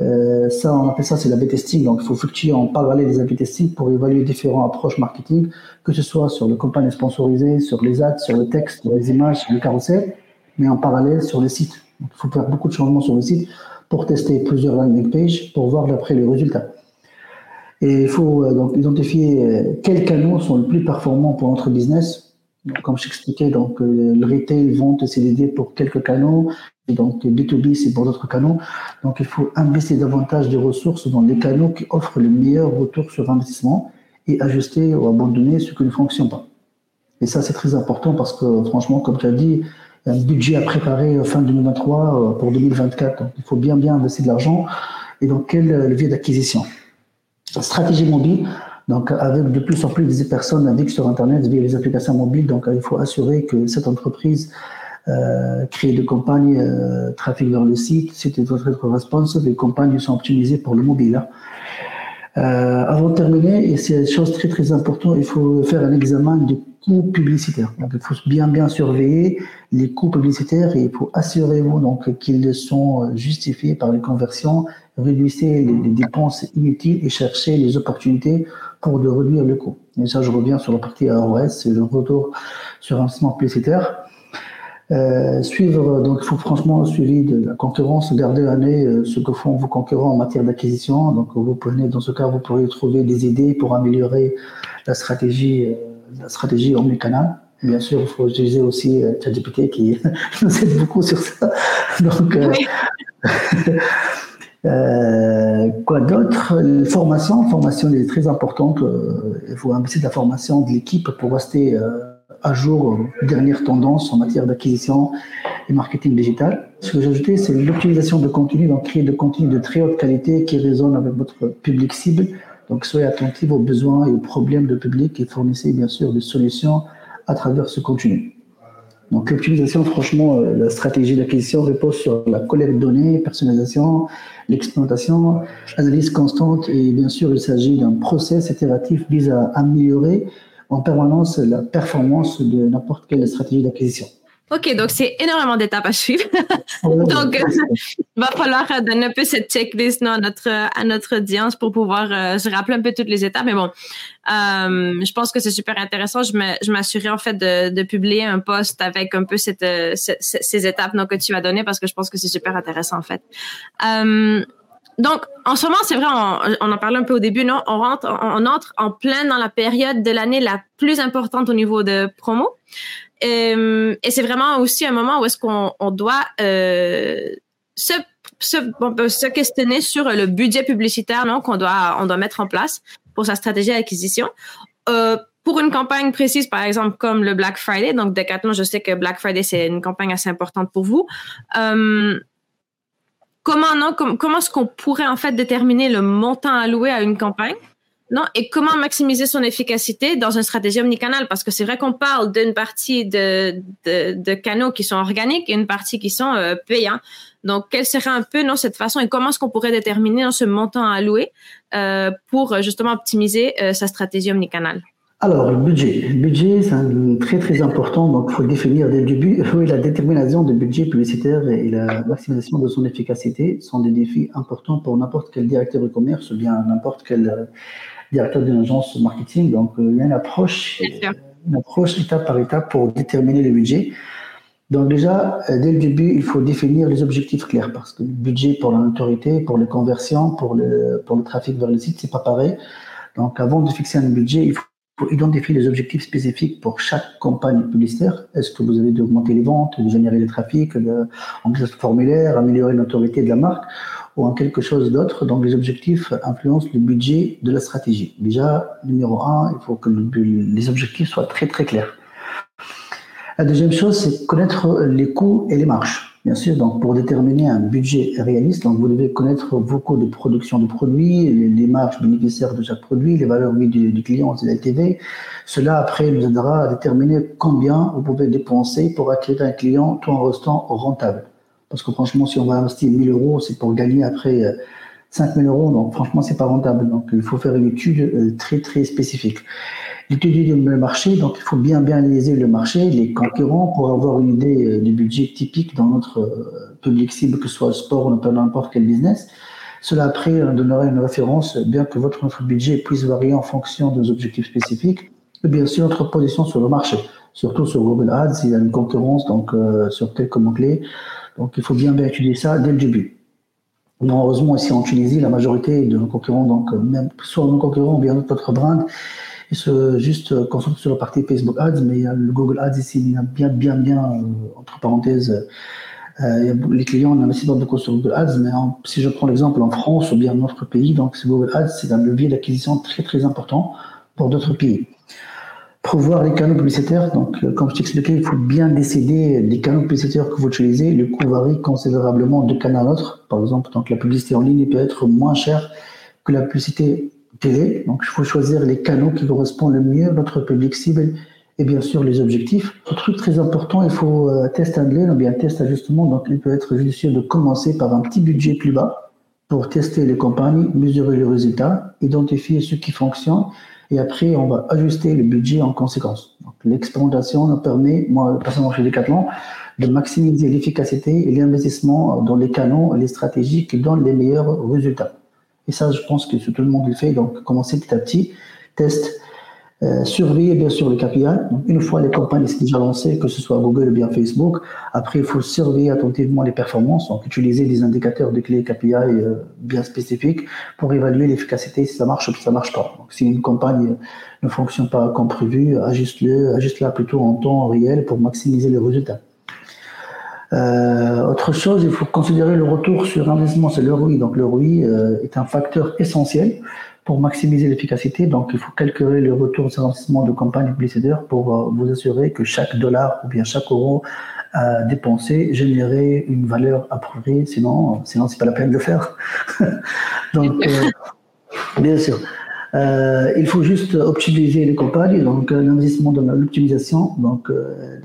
euh, ça, on appelle ça, c'est l'A-B testing. Donc, il faut fluctuer en parallèle des A-B testing pour évaluer différentes approches marketing, que ce soit sur le campagne sponsorisée, sur les ads, sur le texte, sur les images, sur le carrousel, mais en parallèle sur le site. il faut faire beaucoup de changements sur le site pour tester plusieurs landing pages pour voir d'après les résultats. Et il faut euh, donc identifier euh, quels canaux sont les plus performants pour notre business. Comme je t'expliquais, donc le retail, vente, c'est l'idée pour quelques canaux, donc B2B, c'est pour d'autres canaux. Donc il faut investir davantage de ressources dans les canaux qui offrent le meilleur retour sur investissement et ajuster ou abandonner ce qui ne fonctionne pas. Et ça, c'est très important parce que franchement, comme tu as dit, il y a un budget à préparer fin 2023 euh, pour 2024. Donc il faut bien bien investir de l'argent. Et donc quel levier d'acquisition? Stratégie mobile. Donc, avec de plus en plus de personnes naviguent sur Internet via les applications mobiles, donc il faut assurer que cette entreprise euh, créer des campagnes euh, trafic vers le site, c'était votre être responsive, les campagnes sont optimisées pour le mobile. Hein. Euh, avant de terminer, et c'est une chose très très importante, il faut faire un examen de coûts publicitaires. Il faut bien bien surveiller les coûts publicitaires et il faut assurer-vous donc qu'ils sont justifiés par les conversions, réduisez les, dépenses inutiles et cherchez les opportunités pour de réduire le coût. Et ça, je reviens sur la partie AOS, c'est le retour sur investissement publicitaire. Euh, suivre, donc il faut franchement suivre de la concurrence, garder un œil ce que font vos concurrents en matière d'acquisition. Donc vous prenez, dans ce cas, vous pourrez trouver des idées pour améliorer la stratégie, euh, la stratégie omnicanal. Bien sûr, il faut utiliser aussi euh, ChatGPT qui nous aide beaucoup sur ça. Donc, euh, quoi d'autre? Formation, formation est très importante. il faut investir la formation de l'équipe pour rester à jour aux dernières tendances en matière d'acquisition et marketing digital. Ce que j'ai ajouté, c'est l'optimisation de contenu, donc créer de contenu de très haute qualité qui résonne avec votre public cible. Donc soyez attentifs aux besoins et aux problèmes de public et fournissez bien sûr des solutions à travers ce contenu. Donc l'optimisation, franchement, euh, la stratégie d'acquisition repose sur la collecte de données, personnalisation, l'exploitation, analyse constante et bien sûr il s'agit d'un process itératif visant à améliorer en permanence la performance de n'importe quelle stratégie d'acquisition. OK, donc c'est énormément d'étapes à suivre. donc, il va falloir donner un peu cette checklist non, à, notre, à notre audience pour pouvoir euh, se rappeler un peu toutes les étapes. Mais bon, euh, je pense que c'est super intéressant. Je m'assurais en fait de, de, publier un post avec un peu cette, euh, ces étapes non, que tu as données parce que je pense que c'est super intéressant en fait. Euh, donc, en ce moment, c'est vrai, on, en parlait un peu au début, non? On rentre, on, entre en plein dans la période de l'année la plus importante au niveau de promo. Et c'est vraiment aussi un moment où est-ce qu'on on doit euh, se, se, se, questionner sur le budget publicitaire non qu'on doit on doit mettre en place pour sa stratégie d'acquisition. Euh, pour une campagne précise, par exemple comme le Black Friday, donc Decathlon, je sais que Black Friday c'est une campagne assez importante pour vous. Euh, comment non, comment est-ce qu'on pourrait en fait déterminer le montant alloué à une campagne? Non et comment maximiser son efficacité dans une stratégie omnicanal parce que c'est vrai qu'on parle d'une partie de, de, canaux qui sont organiques et une partie qui sont euh, payants. Donc, quelle serait un peu non cette façon et comment est-ce qu'on pourrait déterminer ce montant alloué euh, pour justement optimiser euh, sa stratégie omnicanal alors, le budget. Le budget, c'est très très important, donc il faut définir dès le début. Oui, la détermination du budget publicitaire et la maximisation de son efficacité sont des défis importants pour n'importe quel directeur de commerce ou bien n'importe quel euh, directeur d'une agence marketing. Donc, euh, il y a une approche, une approche étape par étape pour déterminer le budget. Donc déjà, euh, dès le début, il faut définir les objectifs clairs parce que le budget pour la notoriété, pour les conversions, pour le, pour le trafic vers le site, c'est pas pareil. Donc avant de fixer un budget, il faut identifier les objectifs spécifiques pour chaque campagne publicitaire. Est-ce que vous avez d'augmenter les ventes, de générer le trafic, de remplir ce formulaire, améliorer l'autorité de la marque? Ou en quelque chose d'autre Donc les objectifs influencent le budget de la stratégie. Déjà, numéro un, il faut que les objectifs soient très très clairs. La deuxième chose, c'est connaître les coûts et les marges. Bien sûr, donc pour déterminer un budget réaliste, donc vous devez connaître vos coûts de production de produits, les, marges bénéficiaires de chaque produit, les valeurs du, du client, c'est LTV. Cela après nous aidera à déterminer combien vous pouvez dépenser pour acquérir un client tout en restant rentable. Parce que franchement, si on va investir 1000 euros, c'est pour gagner après 5000 euh, euros, donc franchement, c'est pas rentable. Donc il faut faire une étude euh, très très spécifique. D'étudier le marché, donc il faut bien bien analyser le marché, les concurrents pour avoir une idée euh, du budget typique dans notre euh, public cible, que ce soit le sport ou n'importe quel business. Cela après euh, donnera une référence, bien que votre, budget puisse varier en fonction des objectifs spécifiques, et bien sûr notre position sur le marché, surtout sur Google Ads, il y a une concurrence donc sur quelques mots-clés, donc il faut bien étudier ça dès le début. Heureusement, ici en Tunisie, la majorité de nos concurrents, donc même soit nos concurrents ou bien notre brand, ils se juste euh, concentrent sur la partie Facebook Ads, mais il y a le Google Ads ici, il y a bien, bien, bien, euh, entre parenthèses, euh, les clients investissent beaucoup sur Google Ads, mais si je prends l'exemple en France ou bien dans notre pays, donc Google Ads, c'est un levier d'acquisition très, très important pour d'autres pays. Pour les canaux publicitaires, donc comme je t'expliquais, il faut bien décider des canaux publicitaires que vous utilisez. Le coût varie considérablement de canal à l'autre. Par exemple, donc la publicité en ligne peut être moins chère que la publicité télé. Donc, il faut choisir les canaux qui correspondent le mieux à notre public cible et bien sûr les objectifs. Un truc très important, il faut euh, test anglais, ou bien test ajustement. Donc, il peut être judicieux de commencer par un petit budget plus bas pour tester les campagnes, mesurer les résultats, identifier ce qui fonctionne et après, on va ajuster le budget en conséquence. L'expérimentation nous permet, moi, personnellement chez Decathlon, de maximiser l'efficacité et l'investissement dans les canaux et les stratégies qui donnent les meilleurs résultats. Et ça, je pense que tout le monde le fait. Donc, commencer petit à petit, test, euh, surveiller bien sûr les KPI. Donc, une fois les campagnes sont déjà lancées, que ce soit Google ou bien Facebook, après il faut surveiller attentivement les performances, donc utiliser des indicateurs de clés KPI euh, bien spécifiques pour évaluer l'efficacité si ça marche ou si ça marche pas. Si une campagne ne fonctionne pas comme prévu, ajuste-le, ajuste-la plutôt en temps réel pour maximiser les résultats. Euh, autre chose, il faut considérer le retour sur investissement, c'est le ROI. Donc le ROI euh, est un facteur essentiel pour maximiser l'efficacité. Donc il faut calculer le retour sur investissement de campagne publicitaire pour euh, vous assurer que chaque dollar ou bien chaque euro dépensé générait une valeur appropriée. Sinon, sinon c'est pas la peine de le faire. donc bien sûr. Euh, il faut juste optimiser les campagnes, donc l'investissement dans l'optimisation, donc euh,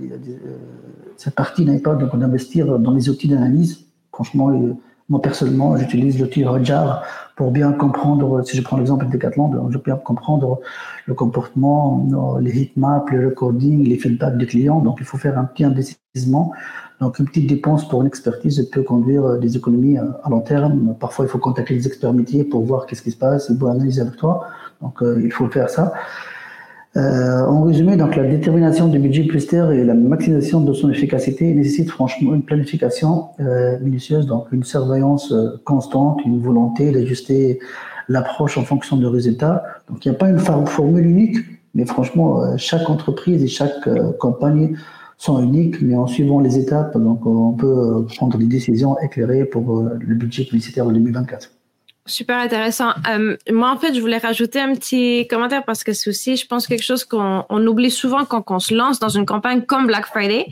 cette partie n'est pas donc d'investir dans les outils d'analyse. Franchement, euh, moi personnellement, j'utilise l'outil Hotjar pour bien comprendre, si je prends l'exemple de Decathlon, je peux bien comprendre le comportement, les heatmaps, le recording, les feedbacks des clients. Donc, il faut faire un petit investissement. Donc, une petite dépense pour une expertise peut conduire des économies à long terme. Parfois, il faut contacter les experts métiers pour voir qu'est-ce qui se passe, ils vont analyser avec toi. Donc, euh, il faut faire ça. Euh, en résumé, donc la détermination du budget publicitaire et la maximisation de son efficacité nécessitent franchement une planification euh, minutieuse, donc une surveillance euh, constante, une volonté d'ajuster l'approche en fonction des résultats. Donc il n'y a pas une formule unique, mais franchement, euh, chaque entreprise et chaque euh, compagnie sont uniques, mais en suivant les étapes, donc on peut prendre des décisions éclairées pour le budget publicitaire en 2024. Super intéressant. Euh, moi, en fait, je voulais rajouter un petit commentaire parce que c'est aussi, je pense, quelque chose qu'on on oublie souvent quand on se lance dans une campagne comme Black Friday.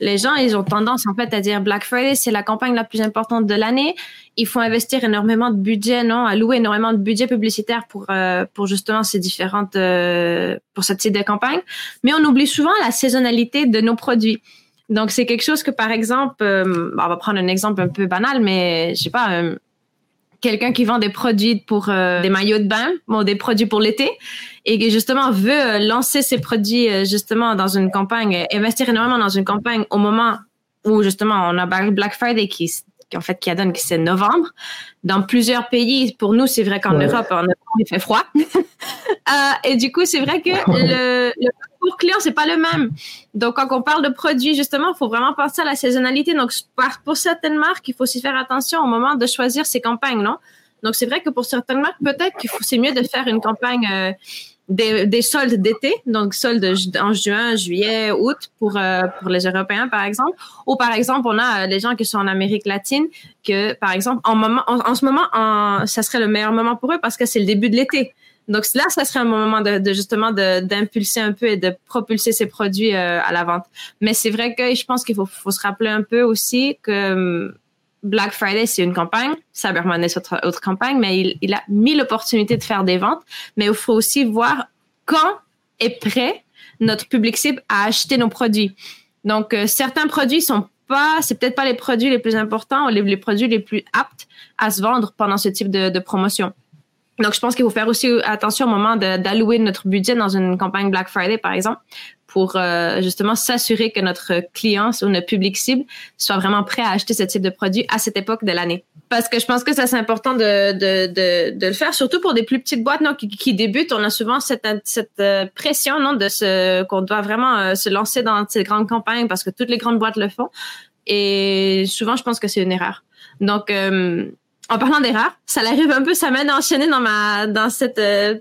Les gens, ils ont tendance, en fait, à dire Black Friday, c'est la campagne la plus importante de l'année. Il faut investir énormément de budget, non, allouer énormément de budget publicitaire pour euh, pour justement ces différentes euh, pour cette type de campagne. Mais on oublie souvent la saisonnalité de nos produits. Donc, c'est quelque chose que, par exemple, euh, on va prendre un exemple un peu banal, mais je sais pas quelqu'un qui vend des produits pour euh, des maillots de bain, bon, des produits pour l'été, et qui justement veut euh, lancer ses produits euh, justement dans une campagne, investir énormément dans une campagne au moment où justement on a Black Friday qui, en fait qui donne qui c'est novembre. Dans plusieurs pays, pour nous c'est vrai qu'en Europe, en Europe il fait froid, et du coup c'est vrai que le, le pour client, c'est pas le même. Donc, quand on parle de produits, justement, il faut vraiment penser à la saisonnalité. Donc, pour certaines marques, il faut aussi faire attention au moment de choisir ses campagnes, non? Donc, c'est vrai que pour certaines marques, peut-être qu'il faut, c'est mieux de faire une campagne euh, des, soldes d'été, donc soldes en juin, juillet, août pour euh, pour les Européens, par exemple. Ou par exemple, on a les gens qui sont en Amérique latine, que par exemple, en moment, en, ce moment, en, ça serait le meilleur moment pour eux parce que c'est le début de l'été. Donc là, ça serait un moment de, de justement d'impulser un peu et de propulser ces produits euh, à la vente. Mais c'est vrai que je pense qu'il faut, faut, se rappeler un peu aussi que hum, Black Friday, c'est une campagne, Cyber Monday, c'est autre, campagne, mais il, a mis l'opportunité de faire des ventes. Mais il faut aussi voir quand est prêt notre public cible à acheter nos produits. Donc, euh, certains produits sont pas, c'est peut-être pas les produits les plus importants ou les, les, produits les plus aptes à se vendre pendant ce type de promotion. Donc, je pense qu'il faut faire aussi attention au moment d'allouer notre budget dans une campagne Black Friday, par exemple, pour euh, justement s'assurer que notre client ou notre public cible soit vraiment prêt à acheter ce type de produit à cette époque de l'année. Parce que je pense que ça c'est important de, de, de, de, le faire, surtout pour des plus petites boîtes non, qui, qui débutent. On a souvent cette, cette euh, pression non, de ce qu'on doit vraiment euh, se lancer dans ces grandes campagnes parce que toutes les grandes boîtes le font. Et souvent, je pense que c'est une erreur. Donc, en parlant d'erreurs, ça arrive un peu, ça m'a enchaîné dans ma dans cette euh,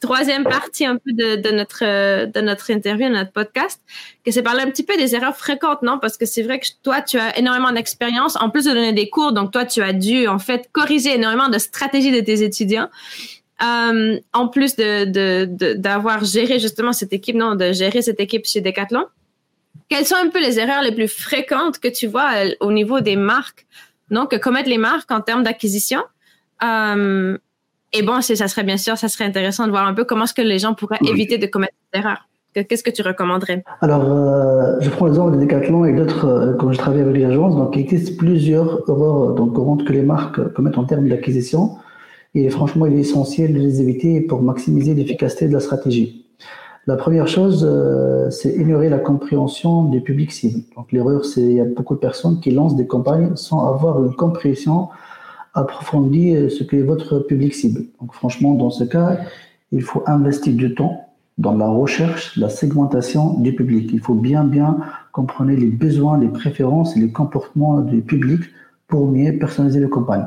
troisième partie un peu de, de notre de notre interview, de notre podcast, que c'est parler un petit peu des erreurs fréquentes, non? Parce que c'est vrai que toi, tu as énormément d'expérience, en plus de donner des cours, donc toi, tu as dû en fait corriger énormément de stratégies de tes étudiants. Euh, en plus de d'avoir de, géré justement cette équipe, non, de gérer cette équipe chez Decathlon. Quelles sont un peu les erreurs les plus fréquentes que tu vois euh, au niveau des marques donc, que commettent les marques en termes d'acquisition. Euh, et bon, ça serait bien sûr, ça serait intéressant de voir un peu comment est-ce que les gens pourraient éviter de commettre des erreurs. Qu'est-ce que tu recommanderais? Alors, euh, je prends l'exemple de Decathlon et d'autres, euh, quand je travaille avec les agences, donc il existe plusieurs erreurs donc, courantes que les marques commettent en termes d'acquisition. Et franchement, il est essentiel de les éviter pour maximiser l'efficacité de la stratégie. La première chose, euh, c'est ignorer la compréhension des publics cibles. Donc l'erreur, c'est il y a beaucoup de personnes qui lancent des campagnes sans avoir une compréhension approfondie de ce qu'est votre public cible. Donc franchement, dans ce cas, il faut investir du temps dans la recherche, la segmentation du public. Il faut bien bien comprendre les besoins, les préférences et les comportements du public pour mieux personnaliser les campagnes.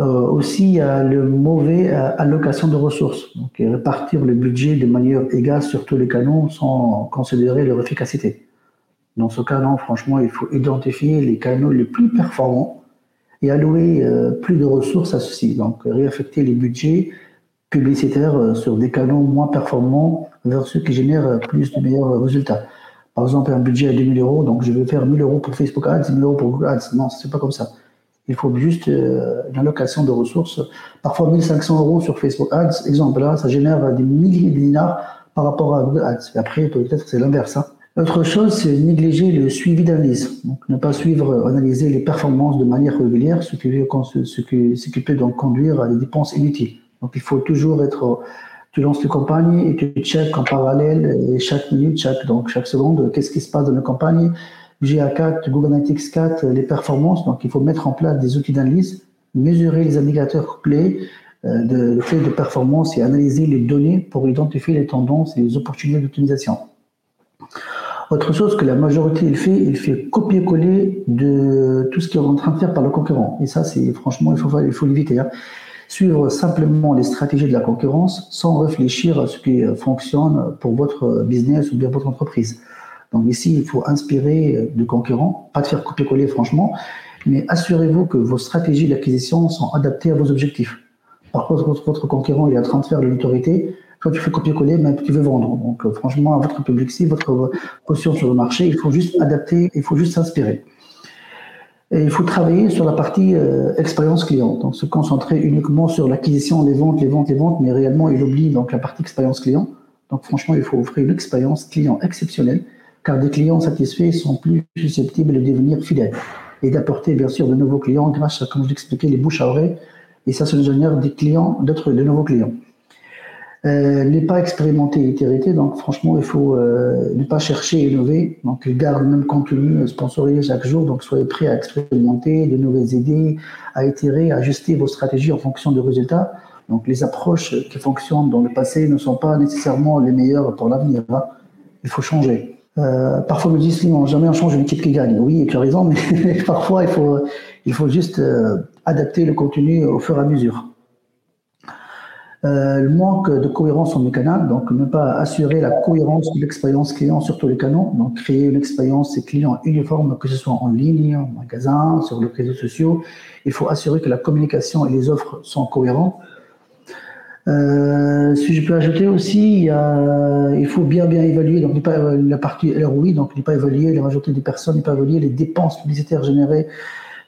Euh, aussi, le mauvais euh, allocation de ressources. Donc, répartir le budget de manière égale sur tous les canaux sans considérer leur efficacité. Dans ce cas, là franchement, il faut identifier les canaux les plus performants et allouer euh, plus de ressources à ceux-ci. Donc, réaffecter les budgets publicitaires euh, sur des canaux moins performants vers ceux qui génèrent plus de meilleurs résultats. Par exemple, un budget à 2000 euros, donc je vais faire 1000 euros pour Facebook Ads, 1000 euros pour Google Ads. Non, c'est pas comme ça. Il faut juste euh, une allocation de ressources. Parfois 1500 euros sur Facebook Ads, exemple là, ça génère des milliers de dinars par rapport à Google Ads. Après, peut-être c'est l'inverse. Hein. Autre chose, c'est négliger le suivi d'analyse. Donc, ne pas suivre, analyser les performances de manière régulière, ce qui, peut donc conduire à des dépenses inutiles. Donc, il faut toujours être, tu lances une campagne et tu checkes en parallèle et chaque minute, chaque, donc chaque seconde, qu'est-ce qui se passe dans la campagne. GA4, Google Analytics 4, les performances. Donc, il faut mettre en place des outils d'analyse, mesurer les indicateurs clés euh, de, performance et analyser les données pour identifier les tendances et les opportunités d'optimisation. Autre chose que la majorité fait, il fait copier-coller de tout ce qu'il est en train de faire par le concurrent. Et ça, c'est franchement, il faut, il l'éviter. Hein suivre simplement les stratégies de la concurrence sans réfléchir à ce qui fonctionne pour votre business ou bien votre entreprise. Donc ici, il faut inspirer de concurrents, pas de faire copier-coller franchement, mais assurez-vous que vos stratégies d'acquisition sont adaptées à vos objectifs. Par contre, votre concurrent il est en train de faire de l'autorité, toi tu fais copier-coller, mais tu veux vendre. Donc euh, franchement, à votre public, si votre position sur le marché, il faut juste adapter, il faut juste s'inspirer. Et il faut travailler sur la partie euh, expérience client, donc se concentrer uniquement sur l'acquisition, les ventes, les ventes, les ventes, mais réellement il oublie donc la partie expérience client. Donc franchement, il faut offrir une expérience client exceptionnelle, car des clients satisfaits sont plus susceptibles de devenir fidèles et d'apporter bien sûr de nouveaux clients grâce comme je l'expliquais, les bouches à oreille, et ça, ça génère des clients, d'autres, de nouveaux clients. Euh, n'est pas expérimenté et donc franchement, il faut euh, ne pas chercher à innover. Donc, garde le même contenu sponsorisé chaque jour, donc soyez prêts à expérimenter de nouvelles idées, à itérer, à ajuster vos stratégies en fonction des résultats. Donc, les approches qui fonctionnent dans le passé ne sont pas nécessairement les meilleures pour l'avenir. Hein. Il faut changer. Euh, parfois, on me dit, non, jamais on change une équipe qui gagne. Oui, tu as raison, mais parfois, il faut, il faut juste euh, adapter le contenu au fur et à mesure. Euh, le manque de cohérence en canaux, donc ne pas assurer la cohérence de l'expérience client sur tous les canaux, donc créer une expérience client uniforme, que ce soit en ligne, en magasin, sur les réseaux sociaux. Il faut assurer que la communication et les offres sont cohérentes. Euh, si je peux ajouter aussi, il, faut bien bien évaluer donc pas la partie ROI, donc ne pas évaluer la majorité des personnes, ne pas évaluer les dépenses publicitaires générées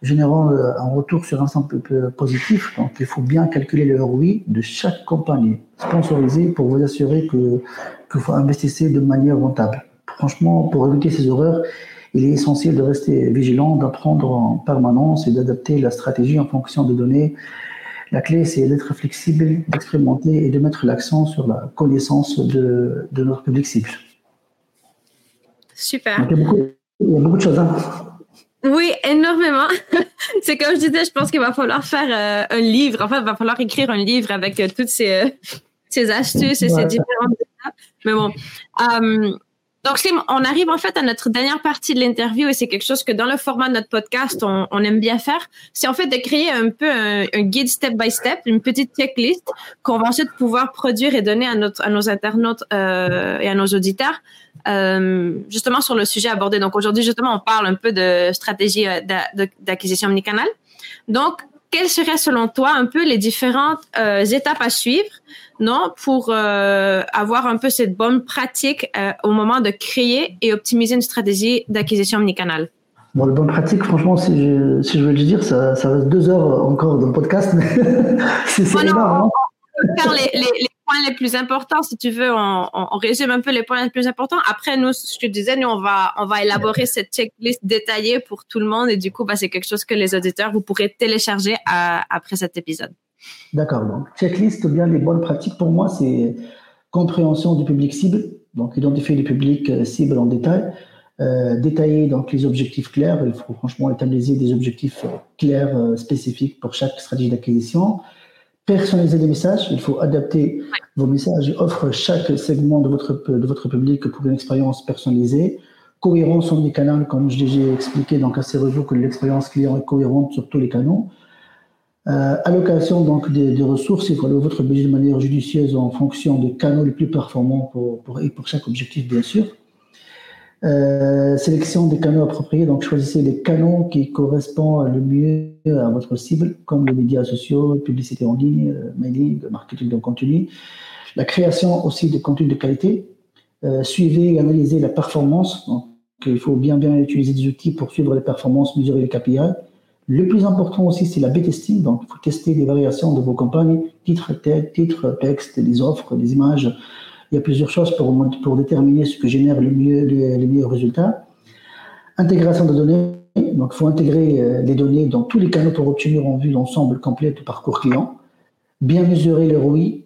générant euh, un retour sur un ensemble positif. Donc, il faut bien calculer le ROI de chaque compagnie sponsorisée pour vous assurer que, que vous investissez de manière rentable. Franchement, pour éviter ces erreurs, il est essentiel de rester vigilant, d'apprendre en permanence et d'adapter la stratégie en fonction des données. La clé, c'est d'être flexible, d'expérimenter et de mettre l'accent sur la connaissance de, de notre public cible. Super. il, y a beaucoup, de choses. Hein. Oui, énormément. c'est comme je disais, je pense qu'il va falloir faire euh, un livre. En fait, il va falloir écrire un livre avec euh, toutes ces, euh, ces astuces et ces différentes étapes. Mais bon. Donc, on arrive en fait à notre dernière partie de l'interview et c'est quelque chose que dans le format de notre podcast, on, on aime bien faire. C'est en fait de créer un peu un, guide step by step, une petite checklist qu'on va ensuite pouvoir produire et donner à, notre, à nos internautes et à nos auditeurs euh, justement sur le sujet abordé. Donc aujourd'hui, justement, on parle un peu de stratégie euh, d'acquisition omnicanal. Donc, quelles seraient selon toi un peu les différentes euh, étapes à suivre, non, pour euh, avoir un peu cette bonne pratique euh, au moment de créer et optimiser une stratégie d'acquisition omnicanal? Bon, la bonne pratique, franchement, si je, si je veux le dire, ça, ça reste deux heures encore dans le podcast, mais c'est énorme. On peut faire les, les, les les plus importants, si tu veux, on, résume un peu les points les plus importants. Après, nous, ce que je disais, nous, on va, on va élaborer cette checklist détaillée pour tout le monde et du coup, bah, c'est quelque chose que les auditeurs, vous pourrez télécharger après cet épisode. D'accord. Donc, checklist, bien les bonnes pratiques pour moi, c'est compréhension du public cible, donc identifier les publics euh, cibles en détail, euh, détailler donc les objectifs clairs. Il faut franchement établir des objectifs clairs, spécifiques pour chaque stratégie d'acquisition. Personnaliser les messages, il faut adapter vos messages et offre chaque segment de votre, de votre public pour une expérience personnalisée. Cohérence entre les canaux, comme je l'ai expliqué, donc assurez-vous que l'expérience client est cohérente sur tous les canaux. Euh, allocation donc des, ressources, il faut allouer votre budget de manière judicieuse en fonction des canaux les plus performants pour, pour, et pour chaque objectif, bien sûr. Euh, sélection des canaux appropriés, donc choisissez les canaux qui correspondent le mieux à votre cible, comme les médias sociaux, publicité en ligne, euh, mailing, marketing de contenu. La création aussi de contenu de qualité. Euh, suivez et analysez la performance. Donc, il faut bien bien utiliser des outils pour suivre les performances, mesurer les KPI. Le plus important aussi, c'est la B-testing. Donc, il faut tester les variations de vos campagnes, titre, titre, texte, les offres, les images, il y a plusieurs choses pour, pour déterminer ce que génère le mieux, les, meilleurs résultats. Intégration de données. Donc, il faut intégrer euh, les données dans tous les canaux pour obtenir en vue l'ensemble complet du parcours client. Bien mesurer le ROI.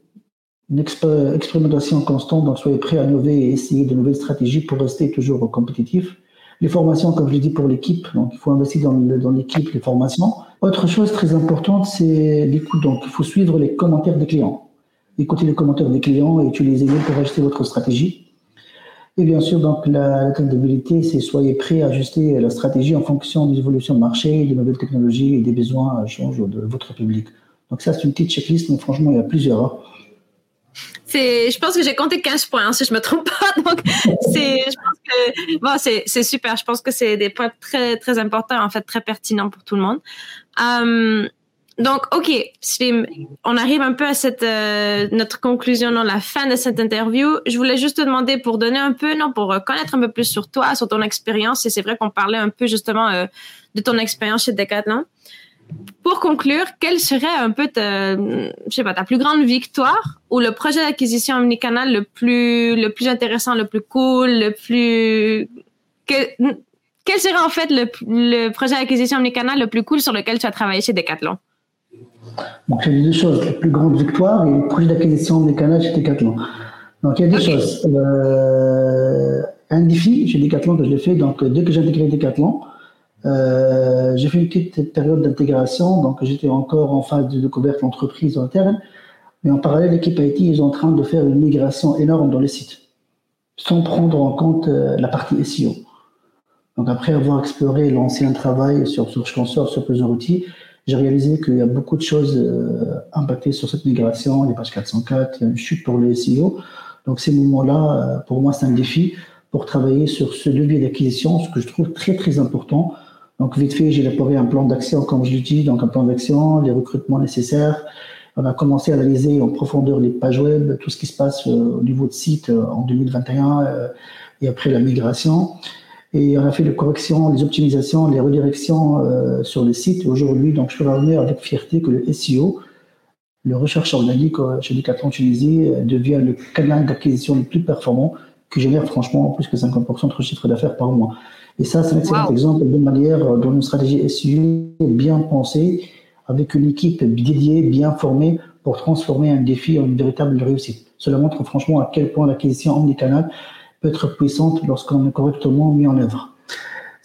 Une expérimentation constante, donc soyez prêts à innover et essayer de nouvelles stratégies pour rester toujours compétitif. Les formations, comme je l'ai dit, pour l'équipe, donc il faut investir dans, dans l'équipe, les formations. Autre chose très importante, c'est l'écoute. Donc, il faut suivre les commentaires des clients écoutez les commentaires des clients et utilisez-les pour ajuster votre stratégie. Et bien sûr, donc, la, la c'est soyez prêts à ajuster la stratégie en fonction des évolutions de marché, des nouvelles technologies et des besoins à changer de votre public. Donc ça, c'est une petite checklist, mais franchement, il y a plusieurs. Hein. Je pense que j'ai compté 15 points, hein, si je me trompe pas. Donc, c'est, bon, super. Je pense que c'est des points très, très importants, en fait, très pertinents pour tout le monde. Euh, donc, OK, Slim, on arrive un peu à cette euh, notre conclusion dans la fin de cette interview. Je voulais juste te demander pour donner un peu, non, pour connaître un peu plus sur toi, sur ton expérience. Et c'est vrai qu'on parlait un peu justement euh, de ton expérience chez Decathlon. Pour conclure, quelle serait un peu ta, je sais pas, ta plus grande victoire ou le projet d'acquisition omnicanal le plus le plus intéressant, le plus cool, le plus quel serait en fait le, le projet d'acquisition omnicanal le plus cool sur lequel tu as travaillé chez Decathlon? Donc, il y a deux choses. La plus grande victoire et le projet d'acquisition des canaux chez Decathlon. Donc, il y a deux choses. Euh, un défi chez Decathlon que je l'ai fait. Donc, dès que j'ai intégré Decathlon, euh, j'ai fait une petite période d'intégration. Donc, j'étais encore en phase de découverte d'entreprise interne. Mais en parallèle, l'équipe IT est en train de faire une migration énorme dans les sites, sans prendre en compte euh, la partie SEO. Donc, après avoir exploré l'ancien travail sur, sur Consort, sur plusieurs outils, j'ai réalisé qu'il y a beaucoup de choses euh, impactées sur cette migration, les pages 404, il y a une chute pour le SEO. Donc ces moments-là, euh, pour moi, c'est un défi pour travailler sur ce levier d'acquisition, ce que je trouve très très important. Donc vite fait, j'ai élaboré un plan d'action, comme je l'ai dit, donc un plan d'action, les recrutements nécessaires. On a commencé à analyser en profondeur les pages web, tout ce qui se passe euh, au niveau de site en 2021 et après la migration. Et on a fait les corrections, les optimisations, les redirections euh, sur le site. Aujourd'hui, donc, je peux revenir avec fierté que le SEO, le recherche organique euh, chez Decathlon Tunisie, euh, devient le canal d'acquisition le plus performant qui génère franchement plus que 50% de notre chiffre d'affaires par mois. Et ça, c'est un excellent exemple de manière dont une stratégie SEO bien pensée, avec une équipe dédiée, bien formée pour transformer un défi en une véritable réussite. Cela montre franchement à quel point l'acquisition omnicanal être puissante lorsqu'on est correctement mis en œuvre.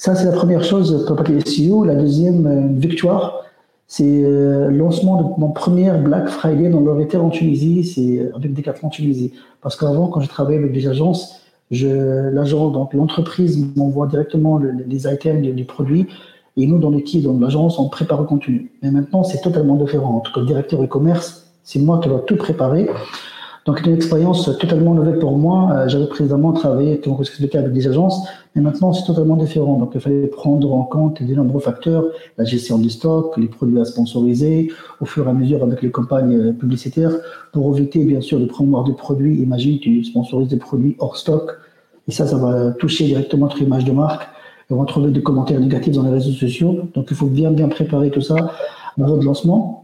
Ça, c'est la première chose pour le SEO. La deuxième euh, victoire, c'est le euh, lancement de mon premier Black Friday dans le retail en Tunisie, c'est euh, avec Decathlon Tunisie. Parce qu'avant, quand je travaillais avec des agences, l'agent, donc l'entreprise m'envoie directement les items, les, produits, et nous, dans l'équipe, dans l'agence, on prépare le contenu. Mais maintenant, c'est totalement différent. En tout cas, directeur e-commerce, c'est moi qui dois tout préparer. Donc, une expérience totalement nouvelle pour moi. Euh, j'avais précédemment travaillé, comme avec des agences, mais maintenant, c'est totalement différent. Donc, il fallait prendre en compte des nombreux facteurs, la gestion du stock, les produits à sponsoriser, au fur et à mesure avec les campagnes euh, publicitaires, pour éviter, bien sûr, de promouvoir des produits. Imagine, tu sponsorises des produits hors stock, et ça, ça va toucher directement notre image de marque. Et on va trouver des commentaires négatifs dans les réseaux sociaux. Donc, il faut bien, bien préparer tout ça avant le lancement.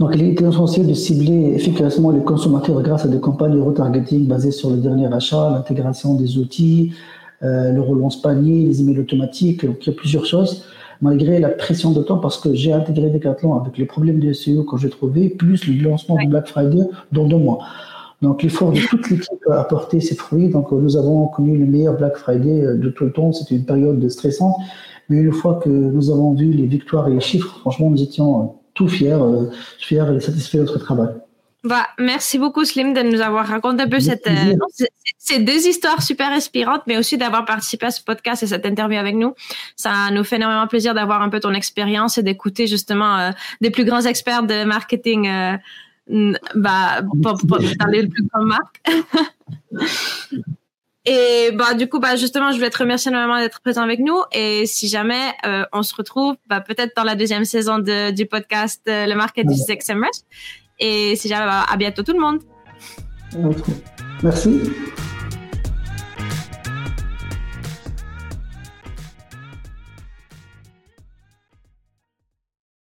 Donc, il est essentiel de cibler efficacement les consommateurs grâce à des campagnes de retargeting basées sur le dernier achat, l'intégration des outils, euh, le relance panier, les emails automatiques. Donc, il y a plusieurs choses. malgré la pression de temps, parce que j'ai intégré Decathlon avec les problèmes de SEO que j'ai trouvé, plus le lancement du Black Friday dans deux mois. Donc l'effort de toute l'équipe a apporté ses fruits. Donc nous avons connu le meilleur Black Friday de tout le temps. C'était une période stressante. Mais une fois que nous avons vu les victoires et les chiffres, franchement, nous étions tout fiers, fiers et satisfaits de notre travail. Bah, merci beaucoup Slim de nous avoir raconté un peu cette, euh, ces deux histoires super inspirantes, mais aussi d'avoir participé à ce podcast et cette interview avec nous. Ça nous fait énormément plaisir d'avoir un peu ton expérience et d'écouter justement euh, des plus grands experts de marketing euh, bah, pour, les plus. Et bah du coup bah justement je voulais te remercier énormément d'être présent avec nous et si jamais on se retrouve bah, peut-être dans la deuxième saison de, du podcast le market du XMS et si jamais, à bientôt tout le monde. Merci.